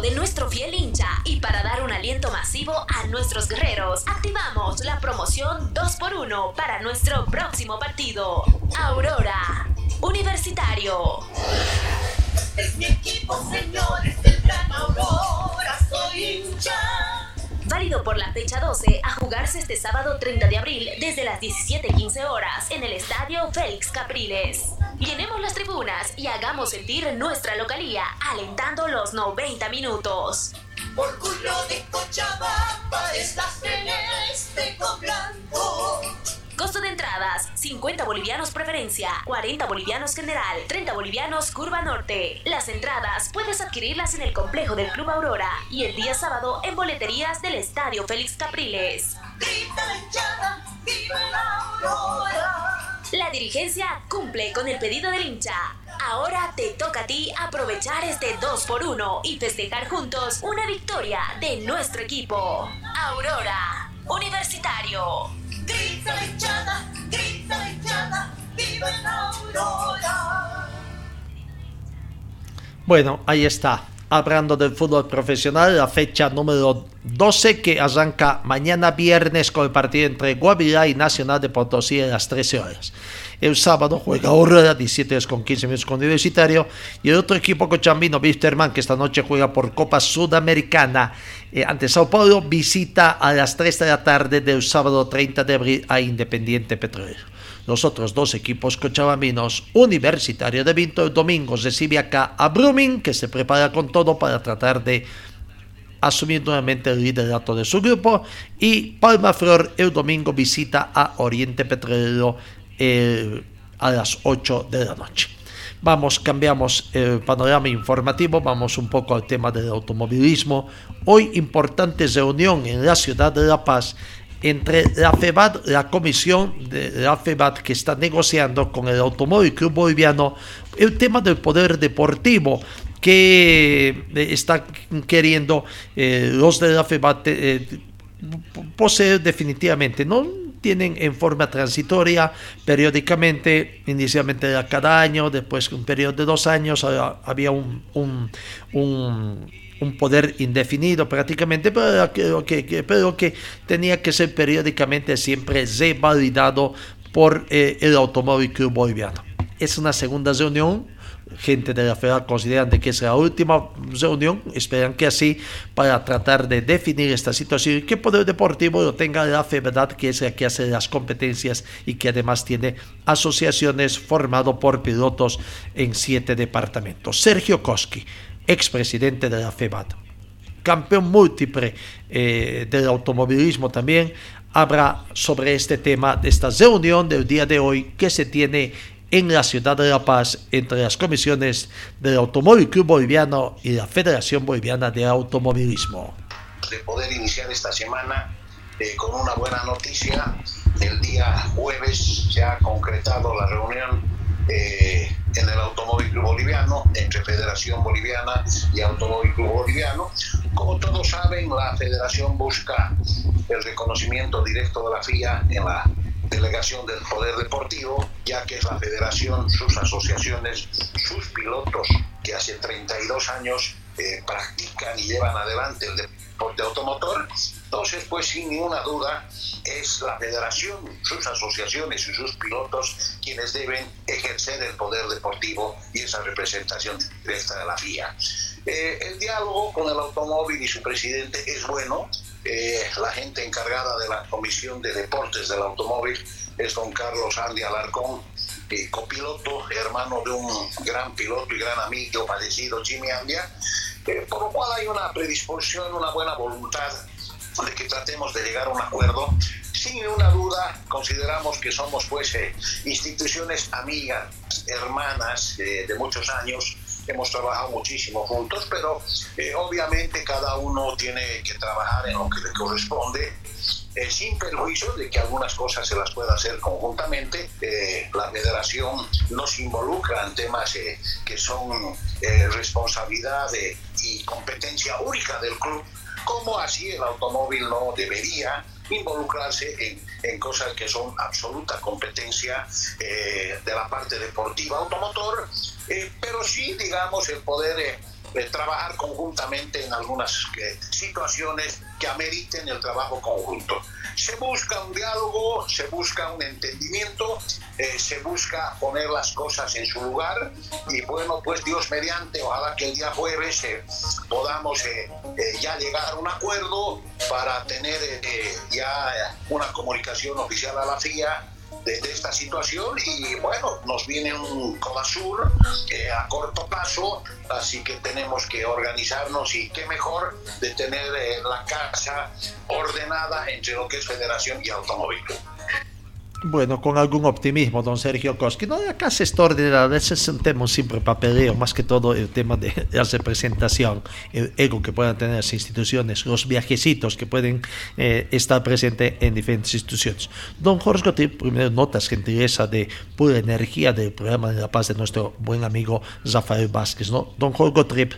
De nuestro fiel hincha y para dar un aliento masivo a nuestros guerreros, activamos la promoción 2x1 para nuestro próximo partido. Aurora, Universitario. Es mi equipo, señores, el gran Aurora, soy hincha. Válido por la fecha 12 a jugarse este sábado 30 de abril desde las 17.15 horas en el estadio Félix Capriles. Llenemos las tribunas y hagamos sentir nuestra localía alentando los 90 minutos. Orgullo de Cochabamba es la celeste con. Costo de entradas, 50 bolivianos preferencia, 40 bolivianos general, 30 bolivianos curva norte. Las entradas puedes adquirirlas en el complejo del Club Aurora y el día sábado en boleterías del Estadio Félix Capriles. La dirigencia cumple con el pedido del hincha. Ahora te toca a ti aprovechar este 2 por 1 y festejar juntos una victoria de nuestro equipo. Aurora, Universitario. Bueno, ahí está hablando del fútbol profesional, la fecha número 12 que arranca mañana viernes con el partido entre Guavirá y Nacional de Potosí a las 13 horas. El sábado juega Aurora, 17 horas con 15 minutos con Universitario. Y el otro equipo cochambino, Wisterman, que esta noche juega por Copa Sudamericana eh, ante Sao Paulo, visita a las 3 de la tarde del sábado 30 de abril a Independiente Petrolero. Los otros dos equipos cochabambinos, Universitario de Vinto, el domingo recibe acá a Brumming, que se prepara con todo para tratar de asumir nuevamente el liderato de su grupo. Y Palma Flor el domingo visita a Oriente Petrolero eh, a las 8 de la noche. Vamos, cambiamos el panorama informativo, vamos un poco al tema del automovilismo. Hoy importante reunión en la ciudad de La Paz entre la FEBAT, la comisión de la FEBAT que está negociando con el Automóvil Club Boliviano el tema del poder deportivo que eh, está queriendo eh, los de la FEBAT eh, poseer definitivamente. No tienen en forma transitoria, periódicamente, inicialmente era cada año, después un periodo de dos años, había un poder indefinido prácticamente, pero que, tenía que ser periódicamente siempre revalidado por eh, el Automóvil Club Boliviano. Es una segunda reunión, gente de la FEDA consideran que es la última reunión, esperan que así, para tratar de definir esta situación y que Poder Deportivo lo tenga la FEDA, que es la que hace las competencias y que además tiene asociaciones formado por pilotos en siete departamentos. Sergio Koski expresidente de la FEBAT. Campeón múltiple eh, del automovilismo también, habla sobre este tema de esta reunión del día de hoy que se tiene en la ciudad de La Paz entre las comisiones del Automóvil Club Boliviano y la Federación Boliviana de Automovilismo. De poder iniciar esta semana eh, con una buena noticia, el día jueves se ha concretado la reunión eh, en el Automóvil Club Boliviano, entre Federación Boliviana y Automóvil Club Boliviano. Como todos saben, la federación busca el reconocimiento directo de la FIA en la delegación del poder deportivo, ya que es la federación, sus asociaciones, sus pilotos que hace 32 años eh, practican y llevan adelante el deporte automotor. Entonces, pues sin ninguna duda, es la federación, sus asociaciones y sus pilotos quienes deben ejercer el poder deportivo y esa representación directa de la FIA. Eh, el diálogo con el automóvil y su presidente es bueno. Eh, la gente encargada de la Comisión de Deportes del Automóvil es don Carlos Andy Alarcón, eh, copiloto, hermano de un gran piloto y gran amigo fallecido, Jimmy Andia, por lo cual hay una predisposición, una buena voluntad de que tratemos de llegar a un acuerdo. Sin ninguna duda, consideramos que somos pues eh, instituciones amigas, hermanas eh, de muchos años, hemos trabajado muchísimo juntos, pero eh, obviamente cada uno tiene que trabajar en lo que le corresponde. sin perjuicio de que algunas cosas se las pueda hacer conjuntamente. la federación nos involucra en temas que son responsabilidad y competencia única del club como así el automóvil no debería involucrarse en, en cosas que son absoluta competencia eh, de la parte deportiva automotor, eh, pero sí, digamos, el poder eh, trabajar conjuntamente en algunas situaciones que ameriten el trabajo conjunto. Se busca un diálogo, se busca un entendimiento, eh, se busca poner las cosas en su lugar y bueno, pues Dios mediante, ojalá que el día jueves eh, podamos eh, ya llegar a un acuerdo para tener ya una comunicación oficial a la FIA de, esta situación y bueno, nos viene un Codasur eh, a corto plazo, así que tenemos que organizarnos y qué mejor de tener eh, la casa ordenada entre lo que es federación y automóvil. Bueno, con algún optimismo, don Sergio Koski. No, acá se está ordenando, a veces es un tema siempre papeleo, más que todo el tema de la representación, el ego que puedan tener las instituciones, los viajecitos que pueden eh, estar presentes en diferentes instituciones. Don Jorge Gotti, primero notas gentileza de pura energía del programa de la paz de nuestro buen amigo Rafael Vázquez. ¿no? Don Jorge Gottlieb,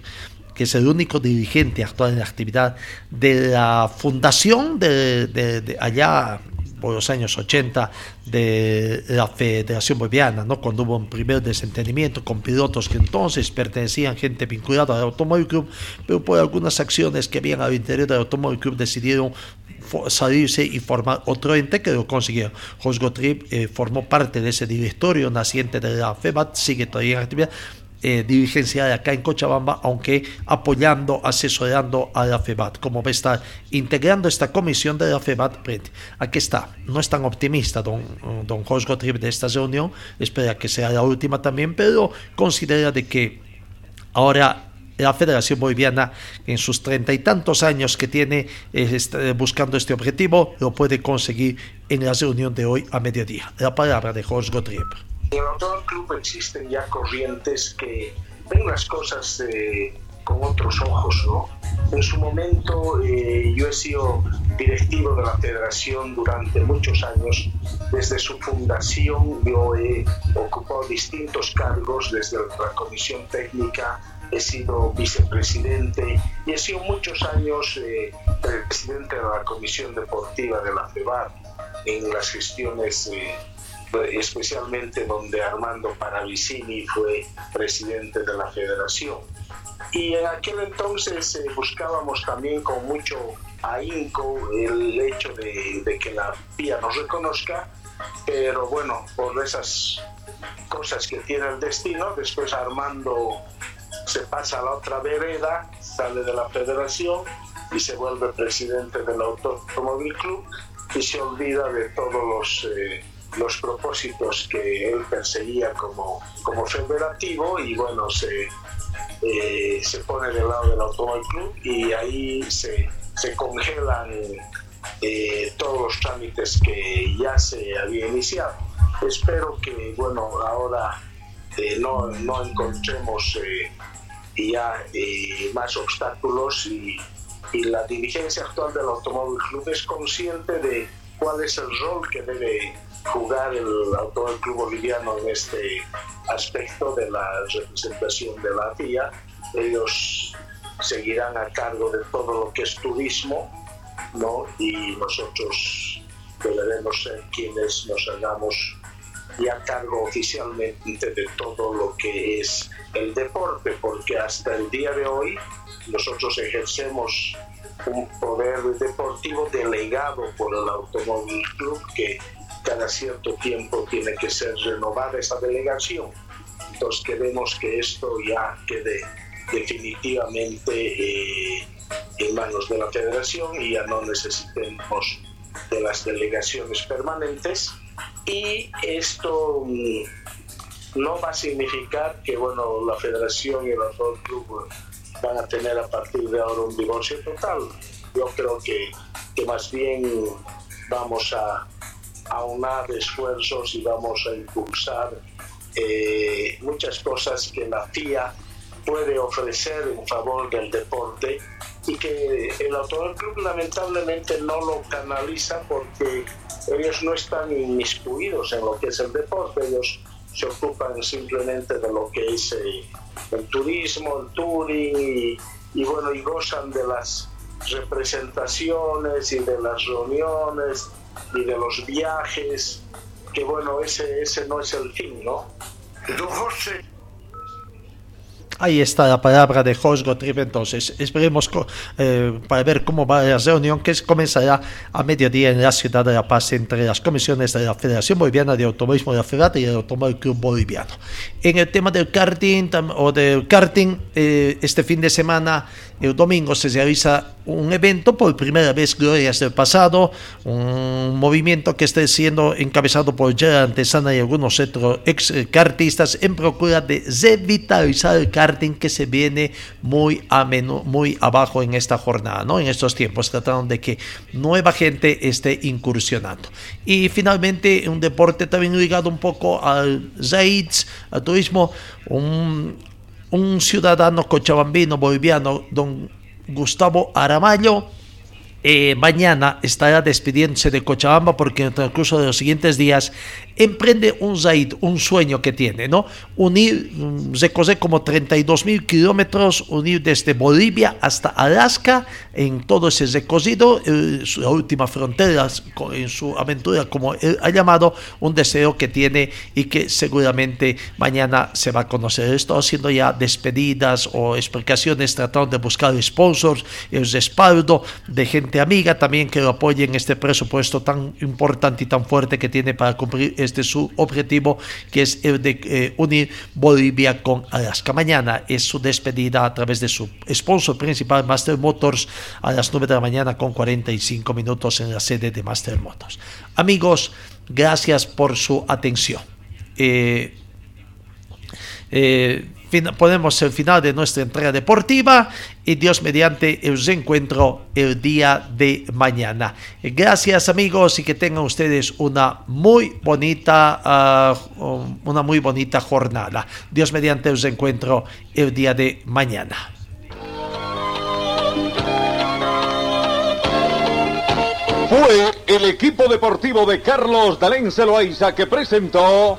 que es el único dirigente actual en la actividad de la fundación de, de, de allá por los años 80 de la Federación Boliviana, ¿no? cuando hubo un primer desentendimiento con pilotos que entonces pertenecían gente vinculada al Automóvil Club, pero por algunas acciones que habían al interior del Automóvil Club decidieron salirse y formar otro ente que lo consiguieron. José Gottlieb eh, formó parte de ese directorio naciente de la FEBAT, sigue todavía en actividad, eh, de acá en Cochabamba, aunque apoyando, asesorando a la FEBAT. Como va a estar integrando esta comisión de la FEBAT, aquí está. No es tan optimista don, don Jorge Gottlieb de esta reunión, espera que sea la última también, pero considera de que ahora la Federación Boliviana, en sus treinta y tantos años que tiene eh, buscando este objetivo, lo puede conseguir en la reunión de hoy a mediodía. La palabra de Jorge Gottlieb. En el Automóvil Club existen ya corrientes que ven las cosas eh, con otros ojos, ¿no? En su momento eh, yo he sido directivo de la federación durante muchos años. Desde su fundación yo he ocupado distintos cargos, desde la comisión técnica, he sido vicepresidente y he sido muchos años eh, presidente de la comisión deportiva de la FEBAT en las gestiones eh, especialmente donde Armando Paravicini fue presidente de la federación. Y en aquel entonces eh, buscábamos también con mucho ahínco el hecho de, de, que la FIA nos reconozca, pero bueno, por esas cosas que tiene el destino, después Armando se pasa a la otra vereda, sale de la federación y se vuelve presidente del Automóvil Club y se olvida de todos los... Eh, los propósitos que él perseguía como, como federativo y bueno, se, eh, se pone del lado del Automóvil Club y ahí se, se congelan eh, todos los trámites que ya se había iniciado. Espero que bueno, ahora eh, no, no, encontremos eh, ya eh, más obstáculos y, y la dirigencia actual del Automóvil Club es consciente de cuál es el rol que debe jugar el Automóvil Club Boliviano en este aspecto de la representación de la FIA. Ellos seguirán a cargo de todo lo que es turismo, ¿no? Y nosotros deberemos ser quienes nos hagamos ya cargo oficialmente de todo lo que es el deporte, porque hasta el día de hoy nosotros ejercemos un poder deportivo delegado por el Automóvil Club que cada cierto tiempo tiene que ser renovada esa delegación. Entonces queremos que esto ya quede definitivamente eh, en manos de la federación y ya no necesitemos de las delegaciones permanentes y esto mm, no va a significar que bueno la federación y el Automóvil Club van a tener a partir de ahora un divorcio total. Yo creo que, que más bien vamos a aunar esfuerzos y vamos a impulsar eh, muchas cosas que la FIA puede ofrecer en favor del deporte y que el Automóvil Club lamentablemente no lo canaliza porque ellos no están inmiscuidos en lo que es el deporte, ellos se ocupan simplemente de lo que es eh, el turismo, el touring y, y, bueno, y gozan de las representaciones y de las reuniones y de los viajes, que bueno, ese, ese no es el fin, ¿no? Don José. Ahí está la palabra de Jorge Gottlieb. Entonces, esperemos eh, para ver cómo va la reunión que comenzará a mediodía en la ciudad de La Paz entre las comisiones de la Federación Boliviana de Automovilismo de la FEDAT y el Automóvil Club Boliviano. En el tema del karting o del karting, eh, este fin de semana, el domingo, se realiza un evento por primera vez, glorias del pasado, un movimiento que está siendo encabezado por Gerard Antesana y algunos otros ex kartistas en procura de revitalizar el karting que se viene muy, ameno, muy abajo en esta jornada, ¿no? En estos tiempos, tratando de que nueva gente esté incursionando. Y finalmente, un deporte también ligado un poco al Zaids, al turismo, un, un ciudadano cochabambino boliviano, don Gustavo Aramayo, eh, mañana estará despidiéndose de Cochabamba porque en el transcurso de los siguientes días emprende un Zaid, un sueño que tiene, ¿no? Unir, mm, recorrer como 32 mil kilómetros, unir desde Bolivia hasta Alaska en todo ese recorrido, eh, la última frontera en su aventura, como él ha llamado, un deseo que tiene y que seguramente mañana se va a conocer. Estoy haciendo ya despedidas o explicaciones, tratando de buscar sponsors, el respaldo de gente amiga también que lo apoye en este presupuesto tan importante y tan fuerte que tiene para cumplir este su objetivo, que es el de eh, unir Bolivia con Alaska. Mañana es su despedida a través de su sponsor principal, Master Motors, a las 9 de la mañana con 45 minutos en la sede de Master Motors. Amigos, gracias por su atención. Eh, eh, ponemos el final de nuestra entrega deportiva y Dios mediante el encuentro el día de mañana. Gracias amigos y que tengan ustedes una muy bonita, ah, una muy bonita jornada. Dios mediante el encuentro el día de mañana. Fue el equipo deportivo de Carlos Dalén Celoaiza que presentó